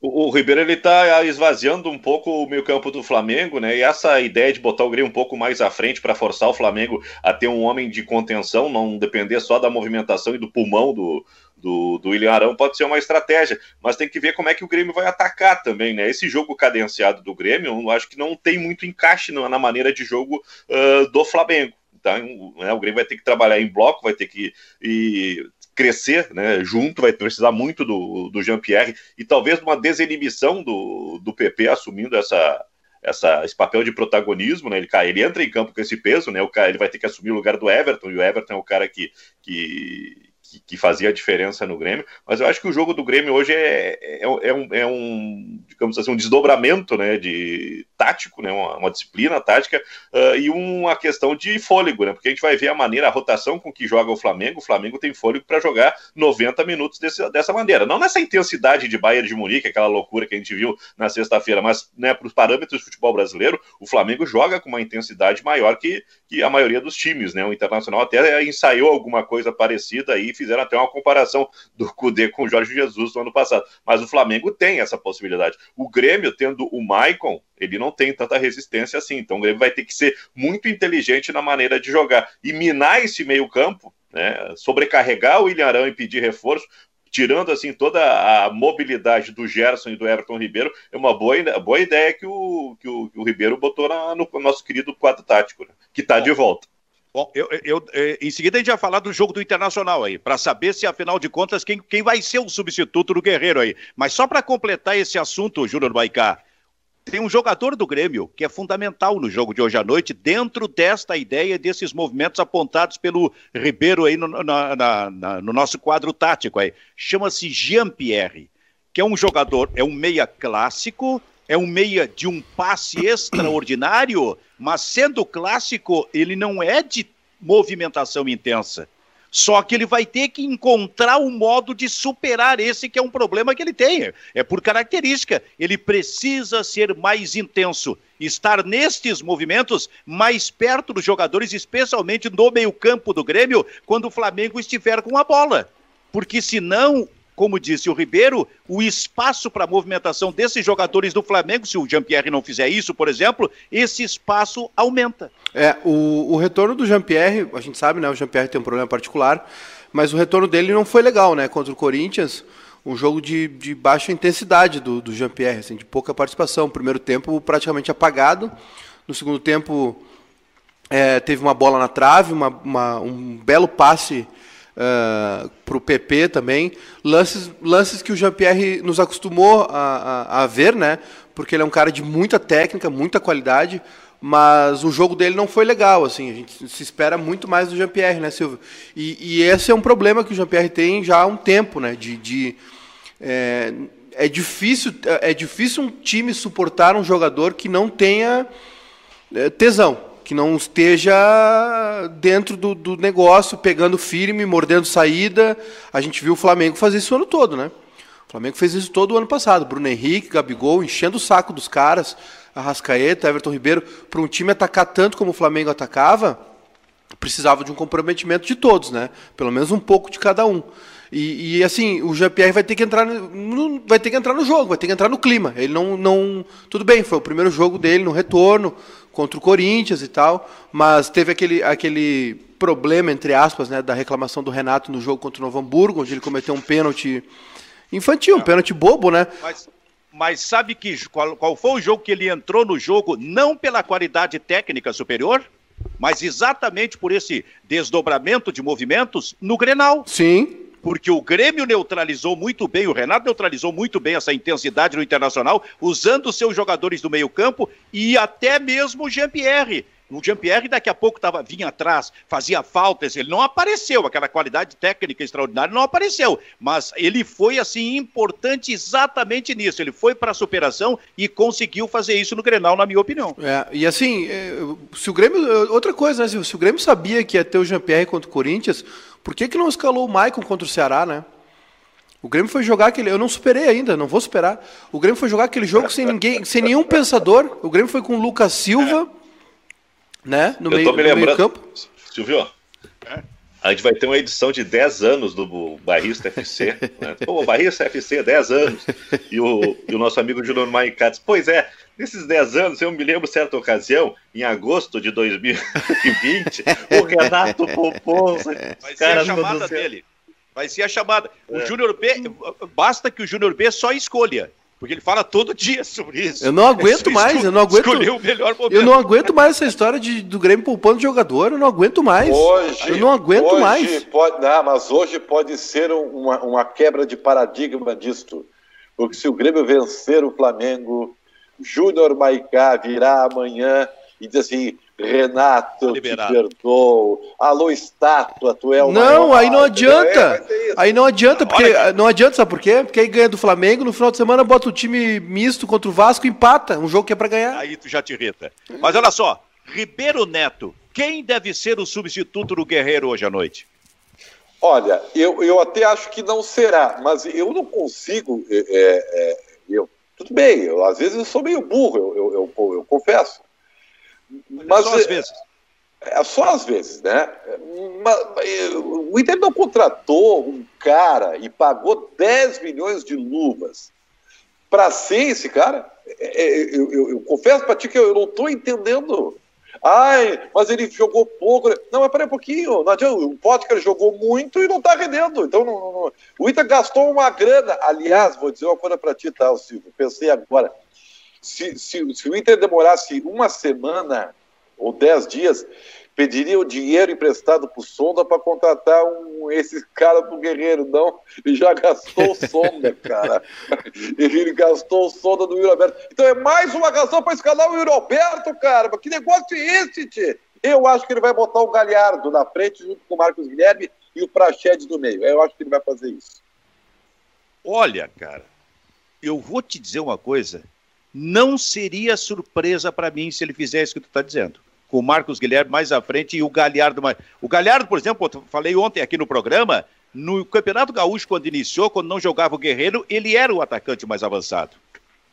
O, o Ribeiro ele está esvaziando um pouco o meio campo do Flamengo, né? E essa ideia de botar o Grêmio um pouco mais à frente para forçar o Flamengo a ter um homem de contenção, não depender só da movimentação e do pulmão do, do, do William Arão pode ser uma estratégia, mas tem que ver como é que o Grêmio vai atacar também, né? Esse jogo cadenciado do Grêmio, eu acho que não tem muito encaixe na, maneira de jogo uh, do Flamengo. Então, né, o Grêmio vai ter que trabalhar em bloco, vai ter que ir crescer né, junto, vai precisar muito do, do Jean-Pierre e talvez uma desinibição do, do PP assumindo essa, essa, esse papel de protagonismo, né? Ele, ele entra em campo com esse peso, né? O cara, ele vai ter que assumir o lugar do Everton, e o Everton é o cara que, que, que, que, fazia a diferença no Grêmio, mas eu acho que o jogo do Grêmio hoje é, é, é, um, é um, digamos assim, um desdobramento né, de tático, né, uma, uma disciplina tática uh, e uma questão de fôlego, né, porque a gente vai ver a maneira, a rotação com que joga o Flamengo, o Flamengo tem fôlego para jogar 90 minutos desse, dessa maneira, não nessa intensidade de Bayern de Munique, aquela loucura que a gente viu na sexta-feira, mas né, para os parâmetros do futebol brasileiro, o Flamengo joga com uma intensidade maior que, que a maioria dos times, né, o Internacional até ensaiou alguma coisa parecida aí, fizeram até uma comparação do Cudê com o Jorge Jesus no ano passado. Mas o Flamengo tem essa possibilidade. O Grêmio, tendo o Maicon, ele não tem tanta resistência assim. Então o Grêmio vai ter que ser muito inteligente na maneira de jogar. E minar esse meio-campo, né, sobrecarregar o Ilharão e pedir reforço, tirando assim toda a mobilidade do Gerson e do Everton Ribeiro, é uma boa, boa ideia que o, que o, que o Ribeiro botou na, no nosso querido quadro tático, né, que está de volta. Bom, eu, eu, eu, em seguida a gente vai falar do jogo do Internacional aí, para saber se, afinal de contas, quem, quem vai ser o substituto do Guerreiro aí. Mas só para completar esse assunto, Júnior Baicá, tem um jogador do Grêmio que é fundamental no jogo de hoje à noite, dentro desta ideia, desses movimentos apontados pelo Ribeiro aí no, na, na, na, no nosso quadro tático aí. Chama-se Jean-Pierre, que é um jogador, é um meia clássico, é um meia de um passe [CLEARS THROAT] extraordinário, mas sendo clássico, ele não é de movimentação intensa. Só que ele vai ter que encontrar um modo de superar esse que é um problema que ele tem. É por característica. Ele precisa ser mais intenso, estar nestes movimentos mais perto dos jogadores, especialmente no meio-campo do Grêmio, quando o Flamengo estiver com a bola. Porque senão como disse o Ribeiro, o espaço para movimentação desses jogadores do Flamengo, se o Jean-Pierre não fizer isso, por exemplo, esse espaço aumenta. É, o, o retorno do Jean-Pierre, a gente sabe, né? O Jean-Pierre tem um problema particular, mas o retorno dele não foi legal, né? Contra o Corinthians, um jogo de, de baixa intensidade do, do Jean-Pierre, assim, de pouca participação. Primeiro tempo praticamente apagado, no segundo tempo é, teve uma bola na trave, uma, uma, um belo passe para o PP também. Lances, lances que o Jean-Pierre nos acostumou a, a, a, ver, né? Porque ele é um cara de muita técnica, muita qualidade, mas o jogo dele não foi legal, assim. A gente se espera muito mais do Jean-Pierre, né, Silvio? E, e, esse é um problema que o Jean-Pierre tem já há um tempo, né? De, de é, é difícil é difícil um time suportar um jogador que não tenha é, tesão que não esteja dentro do, do, negócio, pegando firme, mordendo saída. A gente viu o Flamengo fazer isso o ano todo, né? O Flamengo fez isso todo o ano passado. Bruno Henrique, Gabigol, enchendo o saco dos caras, Arrascaeta, Everton Ribeiro. Para um time atacar tanto como o Flamengo atacava, precisava de um comprometimento de todos, né? Pelo menos um pouco de cada um. E, e, assim, o Jean-Pierre vai ter que entrar no, vai ter que entrar no jogo, vai ter que entrar no clima. Ele não, não. Tudo bem, foi o primeiro jogo dele no retorno contra o Corinthians e tal, mas teve aquele, aquele problema, entre aspas, né, da reclamação do Renato no jogo contra o Novo Hamburgo, onde ele cometeu um pênalti infantil, um pênalti bobo, né? Mas, mas sabe que qual, qual foi o jogo que ele entrou no jogo não pela qualidade técnica superior? mas exatamente por esse desdobramento de movimentos no Grenal. Sim porque o Grêmio neutralizou muito bem, o Renato neutralizou muito bem essa intensidade no Internacional, usando seus jogadores do meio-campo e até mesmo o Jean-Pierre. O Jean-Pierre daqui a pouco tava, vinha atrás, fazia faltas, ele não apareceu, aquela qualidade técnica extraordinária não apareceu, mas ele foi assim importante exatamente nisso, ele foi para a superação e conseguiu fazer isso no Grenal, na minha opinião. É, e assim, é, se o Grêmio, outra coisa, né, se o Grêmio sabia que ia ter o Jean-Pierre contra o Corinthians, por que, que não escalou o Maicon contra o Ceará, né? O Grêmio foi jogar aquele. Eu não superei ainda, não vou superar. O Grêmio foi jogar aquele jogo sem ninguém, sem nenhum pensador. O Grêmio foi com o Lucas Silva, né? No Eu meio, tô me lembrando, campo. Silvio, é. a gente vai ter uma edição de 10 anos do Barrista FC. Né? [LAUGHS] Pô, o Barrista FC, 10 anos. E o, e o nosso amigo Juliano Maicá disse, pois é, Nesses 10 anos, eu me lembro certa ocasião, em agosto de 2020, [LAUGHS] o Renato Popons. Vai ser a chamada dele. Vai ser a chamada. O é. Júnior B, basta que o Júnior B só escolha. Porque ele fala todo dia sobre isso. Eu não aguento mais, eu não aguento. Escolheu o melhor momento. Eu não aguento mais essa história de, do Grêmio poupando jogador, eu não aguento mais. Hoje, eu não aguento hoje mais. Pode, não, mas hoje pode ser uma, uma quebra de paradigma disto. Porque se o Grêmio vencer o Flamengo, Júnior Maicá virá amanhã e diz assim: Renato, te perdoo. Alô, estátua, tu é o Não, maior. aí não adianta. É, aí não adianta, porque. Não adianta, sabe por quê? Porque aí ganha do Flamengo, no final de semana bota o time misto contra o Vasco e empata. Um jogo que é pra ganhar. Aí tu já te irrita. Mas olha só, Ribeiro Neto, quem deve ser o substituto do Guerreiro hoje à noite? Olha, eu, eu até acho que não será, mas eu não consigo. É, é, eu, tudo bem, eu, às vezes eu sou meio burro, eu, eu, eu, eu confesso. Mas, só às é, vezes. É, só às vezes, né? Mas, o Inter não contratou um cara e pagou 10 milhões de luvas para ser esse cara. É, é, eu, eu, eu confesso para ti que eu não estou entendendo. Ai, mas ele jogou pouco. Não, mas peraí um pouquinho. Não adianta. O Potker jogou muito e não está rendendo. Então, não, não, o Inter gastou uma grana. Aliás, vou dizer uma coisa para ti, tá, Silvio? Pensei agora. Se, se, se o Inter demorasse uma semana ou dez dias, pediria o dinheiro emprestado para o Sonda para contratar um, esse cara para o Guerreiro. Não, ele já gastou o Sonda, [LAUGHS] cara. Ele gastou o Sonda do Yuri Alberto. Então é mais uma razão para escalar o Yuri Alberto, cara. Que negócio é esse, tchê? Eu acho que ele vai botar o Galhardo na frente junto com o Marcos Guilherme e o Prachedes no meio. Eu acho que ele vai fazer isso. Olha, cara, eu vou te dizer uma coisa não seria surpresa para mim se ele fizesse isso que tu está dizendo. Com o Marcos Guilherme mais à frente e o Galhardo mais. O Galhardo, por exemplo, eu falei ontem aqui no programa, no Campeonato Gaúcho, quando iniciou, quando não jogava o Guerreiro, ele era o atacante mais avançado.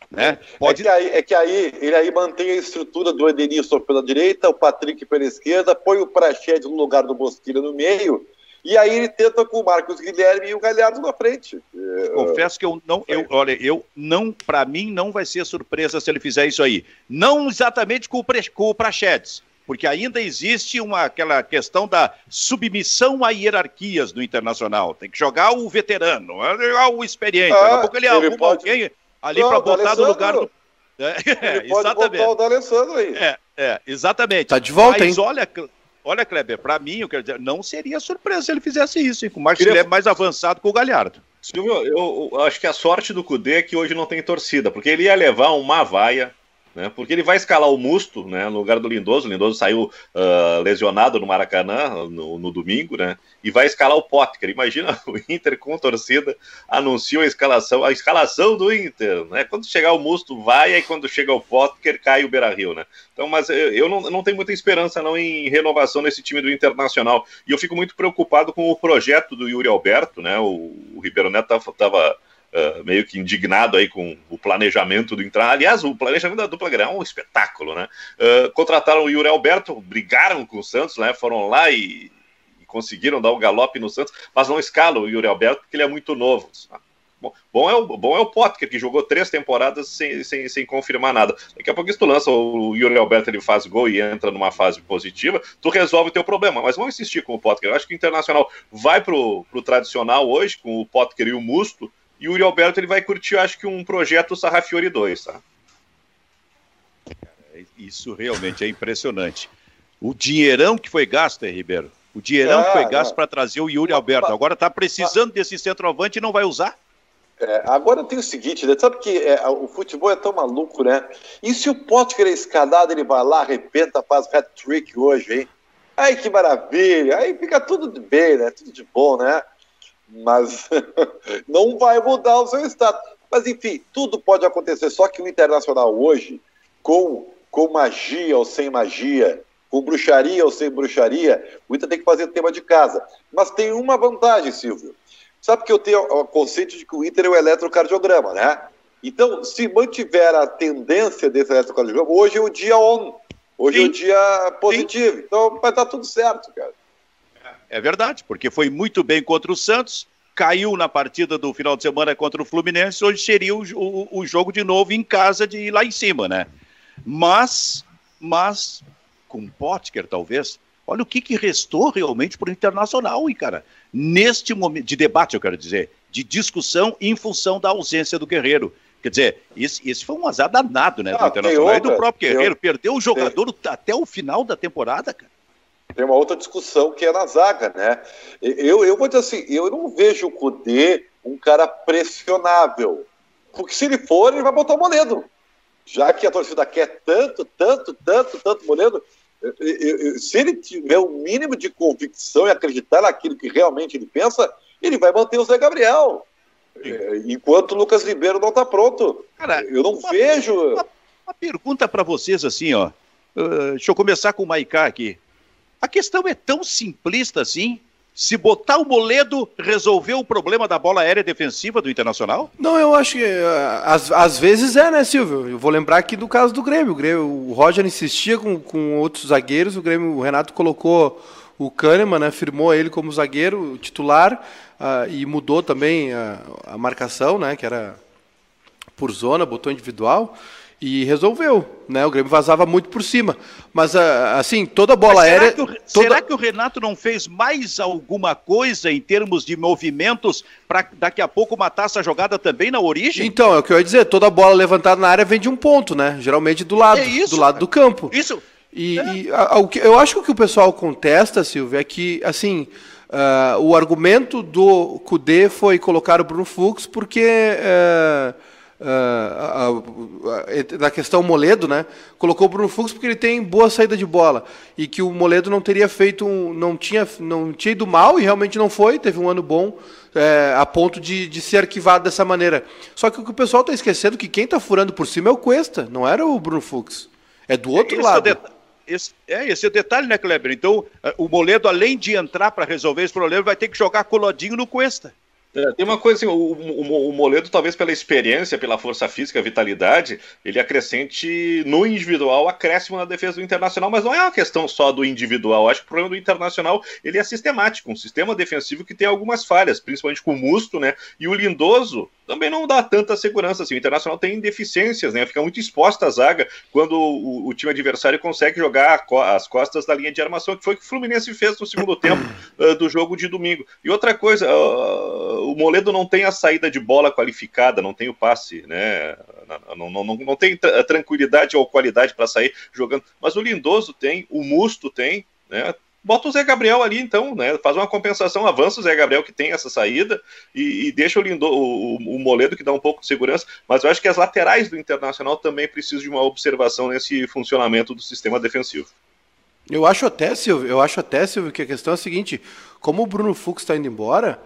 Né? Pode... É, que aí, é que aí ele aí mantém a estrutura do Edenilson pela direita, o Patrick pela esquerda, põe o Prached no lugar do Bosquilha no meio e aí ele tenta com o Marcos Guilherme e o Galhardo na frente. É, Confesso que eu não, eu, olha, eu não, para mim não vai ser surpresa se ele fizer isso aí. Não exatamente com o, com o Prachedes, porque ainda existe uma, aquela questão da submissão a hierarquias no internacional. Tem que jogar o veterano, jogar o experiente. Ah, Daqui a pouco ele, ele arruma pode... alguém ali para botar no lugar do. É, [LAUGHS] ele pode exatamente. botar o D'Alessandro aí. É, é, exatamente. Tá de volta, Mas hein? olha, Olha, Kleber, para mim, eu quero dizer, não seria surpresa se ele fizesse isso, hein, com o Marcos Queria... Guilherme mais avançado que o Galhardo. Silvio, eu, eu, acho que a sorte do Cudê é que hoje não tem torcida, porque ele ia levar uma vaia né? Porque ele vai escalar o Musto, né? No lugar do Lindoso. O Lindoso saiu uh, lesionado no Maracanã no, no, domingo, né? E vai escalar o Potker. Imagina [LAUGHS] o Inter com torcida anunciou a escalação, a escalação do Inter, né? Quando chegar o Musto vai, aí quando chega o Potker cai o Beira-Rio, né? Então, mas eu, eu não, não tenho muita esperança não em renovação nesse time do Internacional. E eu fico muito preocupado com o projeto do Yuri Alberto, né? O, o Ribeiro Neto estava Uh, meio que indignado aí com o planejamento do entrar. Aliás, o planejamento da dupla Grenal é um espetáculo, né? Uh, contrataram o Yuri Alberto, brigaram com o Santos, né? Foram lá e, e, conseguiram dar o galope no Santos, mas não escalam o Yuri Alberto porque ele é muito novo. Bom, bom, é o, bom é o Potker, que jogou três temporadas sem, sem, sem confirmar nada. Daqui a pouco, tu lança o Yuri Alberto, ele faz gol e entra numa fase positiva, tu resolve o teu problema. Mas vamos insistir com o Potker. Eu acho que o Internacional vai pro, pro tradicional hoje, com o Potker e o Musto, e o Yuri Alberto ele vai curtir, acho que, um projeto Sarrafiori 2, tá? Isso realmente é impressionante. O dinheirão que foi gasto, hein, Ribeiro? O dinheirão que foi é, gasto para trazer o Yuri Alberto. Agora está precisando desse centroavante e não vai usar? É, agora tem o seguinte, né? sabe que é, o futebol é tão maluco, né? E se o Potker é escalado, ele vai lá, arrebenta, faz hat-trick hoje, hein? Ai, que maravilha! Aí fica tudo bem, né? Tudo de bom, né? Mas [LAUGHS] não vai mudar o seu estado. Mas enfim, tudo pode acontecer. Só que o Internacional hoje, com, com magia ou sem magia, com bruxaria ou sem bruxaria, o Inter tem que fazer tema de casa. Mas tem uma vantagem, Silvio. Sabe que eu tenho o conceito de que o Inter é o eletrocardiograma, né? Então, se mantiver a tendência desse eletrocardiograma, hoje é o dia on. Hoje Sim. é o dia positivo. Sim. Então vai estar tudo certo, cara. É verdade, porque foi muito bem contra o Santos, caiu na partida do final de semana contra o Fluminense, hoje seria o, o, o jogo de novo em casa de ir lá em cima, né? Mas, mas, com Potker talvez, olha o que, que restou realmente para o Internacional, hein, cara? Neste momento, de debate, eu quero dizer, de discussão em função da ausência do Guerreiro. Quer dizer, esse, esse foi um azar danado, né, do ah, Internacional outra, e do próprio Guerreiro. Perdeu o jogador tem, até o final da temporada, cara. Tem uma outra discussão que é na zaga, né? Eu, eu vou dizer assim, eu não vejo o Cudê um cara pressionável. Porque se ele for, ele vai botar o Moledo. Já que a torcida quer tanto, tanto, tanto, tanto Moledo, se ele tiver o mínimo de convicção e acreditar naquilo que realmente ele pensa, ele vai manter o Zé Gabriel. É, enquanto o Lucas Ribeiro não está pronto. Cara, eu não uma, vejo. Uma, uma pergunta para vocês assim, ó. Uh, deixa eu começar com o Maicá aqui. A questão é tão simplista assim? Se botar o Moledo, resolveu o problema da bola aérea defensiva do Internacional? Não, eu acho que às, às vezes é, né, Silvio? Eu vou lembrar aqui do caso do Grêmio. O, Grêmio, o Roger insistia com, com outros zagueiros, o Grêmio, o Renato colocou o Kahneman, né, firmou ele como zagueiro titular uh, e mudou também a, a, marcação, né, que era por zona, botou individual e resolveu, né? O Grêmio vazava muito por cima, mas uh, assim toda a bola será aérea. Que o, toda... Será que o Renato não fez mais alguma coisa em termos de movimentos para daqui a pouco matar essa jogada também na origem? Então é o que eu ia dizer. Toda bola levantada na área vem de um ponto, né? Geralmente do lado, é isso, do lado do campo. Isso. E, é. e a, a, eu acho que o que o pessoal contesta, Silvio, é que assim Uh, o argumento do Cudê foi colocar o Bruno Fux porque uh, na questão Moledo, né, colocou o Bruno Fux porque ele tem boa saída de bola e que o Moledo não teria feito um, não tinha não tinha ido mal e realmente não foi, teve um ano bom é, a ponto de, de ser arquivado dessa maneira. Só que o que o pessoal está esquecendo é que quem está furando por cima é o Cuesta, não era o Bruno Fux, é do outro lado. É esse, é, esse é o detalhe, né, Kleber? Então, eh, o Moledo, além de entrar para resolver esse problema, vai ter que jogar coladinho no Cuesta. É, tem uma coisa assim, o, o, o, Moledo, talvez pela experiência, pela força física, vitalidade, ele acrescente no individual acréscimo na defesa do Internacional, mas não é uma questão só do individual. Acho que o problema do Internacional ele é sistemático, um sistema defensivo que tem algumas falhas, principalmente com o Musto, né? E o Lindoso também não dá tanta segurança assim. O Internacional tem deficiências, né? Fica muito exposta à zaga quando o, o time adversário consegue jogar as costas da linha de armação, que foi o que o Fluminense fez no segundo tempo uh, [CLEARS THROAT] do jogo de domingo. E outra coisa, uh, o Moledo não tem a saída de bola qualificada, não tem o passe, né? Não, não, não, não tem tranquilidade ou qualidade para sair jogando. Mas o Lindoso tem, o Musto tem, né? Bota o Zé Gabriel ali, então, né? Faz uma compensação, avança o Zé Gabriel que tem essa saída e, e deixa o, Lindo, o, o, Moledo que dá um pouco de segurança. Mas eu acho que as laterais do Internacional também precisam de uma observação nesse funcionamento do sistema defensivo. Eu acho até, Silvio, eu acho até, Silvio, que a questão é a seguinte: como o Bruno Fux está indo embora,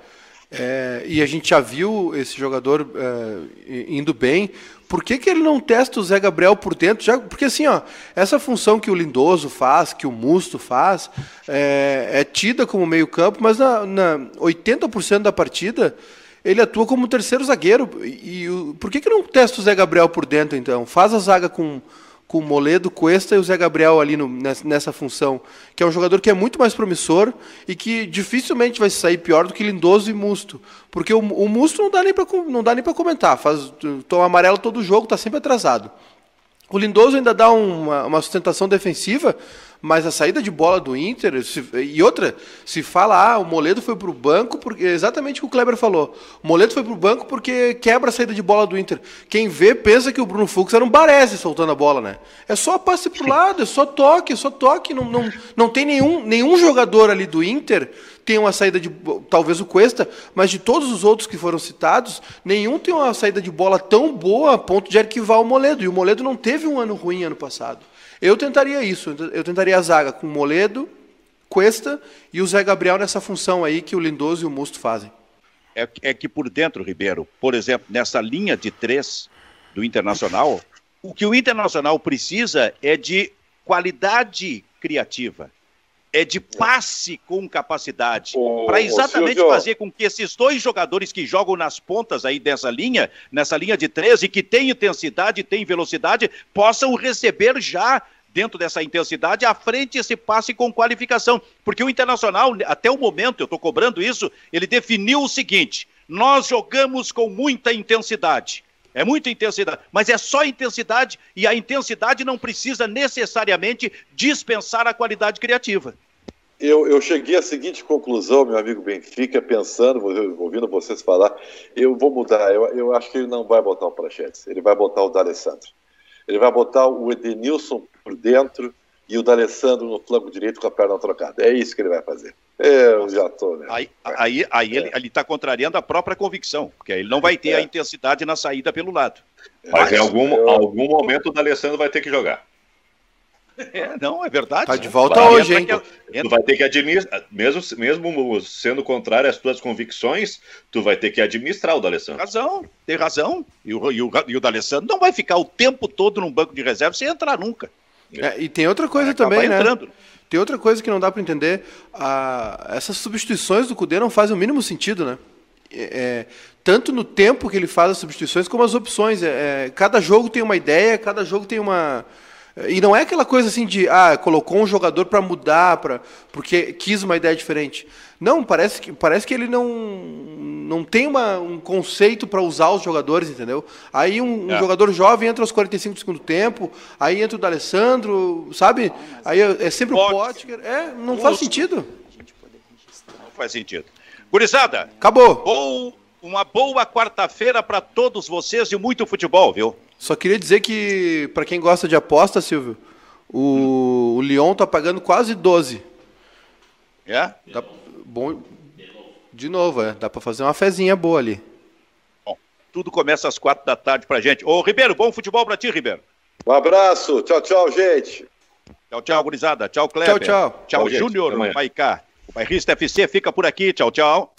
é, e a gente já viu esse jogador é, indo bem. Por que, que ele não testa o Zé Gabriel por dentro? Já, porque assim, ó, essa função que o Lindoso faz, que o Musto faz, é, é tida como meio campo, mas na, na 80% da partida ele atua como terceiro zagueiro. E, e por que, que não testa o Zé Gabriel por dentro, então? Faz a zaga com com o Moledo, Cuesta e o Zé Gabriel ali no, nessa, função, que é um jogador que é muito mais promissor e que dificilmente vai sair pior do que Lindoso e Musto, porque o, o Musto não dá nem para não dá nem para comentar, faz toma amarelo todo jogo, está sempre atrasado. O Lindoso ainda dá uma, uma sustentação defensiva, mas a saída de bola do Inter, se, e outra, se fala, ah, o Moledo foi para o banco, porque exatamente o que o Kleber falou. O Moledo foi para o banco porque quebra a saída de bola do Inter. Quem vê pensa que o Bruno Fux era um Baresi soltando a bola, né? É só passe para o lado, é só toque, é só toque. Não, não, não tem nenhum, nenhum jogador ali do Inter tem uma saída de talvez o Cuesta, mas de todos os outros que foram citados, nenhum tem uma saída de bola tão boa a ponto de arquivar o Moledo. E o Moledo não teve um ano ruim ano passado. Eu tentaria isso, eu tentaria a zaga com Moledo, Cuesta e o Zé Gabriel nessa função aí que o Lindoso e o Musto fazem. É, é que por dentro, Ribeiro, por exemplo, nessa linha de três do Internacional, o que o Internacional precisa é de qualidade criativa é de passe com capacidade, para exatamente fazer com que esses dois jogadores que jogam nas pontas aí dessa linha, nessa linha de três e que tem intensidade, e tem velocidade, possam receber já dentro dessa intensidade, à frente esse passe com qualificação. Porque o Internacional, até o momento, eu estou cobrando isso, ele definiu o seguinte: nós jogamos com muita intensidade. É muita intensidade, mas é só intensidade e a intensidade não precisa necessariamente dispensar a qualidade criativa. eu, eu cheguei à seguinte conclusão, meu amigo Benfica, pensando, ouvindo vocês falar, eu vou mudar. Eu, eu acho que ele não vai botar o Prachetes, ele vai botar o D'Alessandro. Ele vai botar o Edenilson por dentro e o D'Alessandro no flanco direito com a perna trocada. É isso que ele vai fazer. Eu já tô, né? Aí, aí, aí é. ele está contrariando a própria convicção, porque ele não vai ter é. a intensidade na saída pelo lado. Mas, Mas em algum, eu... algum momento o D'Alessandro vai ter que jogar. É, não, é verdade. Tá de volta vai, hoje, hein? Tu vai ter que administrar, mesmo, mesmo sendo contrário às tuas convicções, tu vai ter que administrar o D'Alessandro. Tem razão, tem razão. E o, e o, e o D'Alessandro não vai ficar o tempo todo num banco de reserva sem entrar nunca. É, e tem outra coisa também, né? Entrando. Tem outra coisa que não dá para entender. Ah, essas substituições do Cudê não fazem o mínimo sentido, né? É, é, tanto no tempo que ele faz as substituições, como as opções. É, é cada jogo tem uma ideia, cada jogo tem uma e não é aquela coisa assim de, ah, colocou um jogador para mudar, pra, porque quis uma ideia diferente. Não, parece que, parece que ele não, não tem uma, um conceito para usar os jogadores, entendeu? Aí um, é. um, jogador jovem entra aos 45 do segundo tempo, aí entra o D'Alessandro, sabe? Aí é, é sempre o Potker. É, não faz sentido. Não faz sentido. Gurizada. Acabou. Ou uma boa quarta-feira para todos vocês e muito futebol, viu? Só queria dizer que, para quem gosta de aposta, Silvio, o, hum. o Lyon tá pagando quase 12. É? Tá bom. De novo, é. Dá para fazer uma fezinha boa ali. Bom, tudo começa às quatro da tarde pra gente. Ô, Ribeiro, bom futebol pra ti, Ribeiro. Um abraço. Tchau, tchau, gente. Tchau, tchau, gurizada. Tjau, Kleber. Tchau, tchau. Tchau, tchau Júnior Maicá. O Bairrista FC fica por aqui. Tchau, tchau.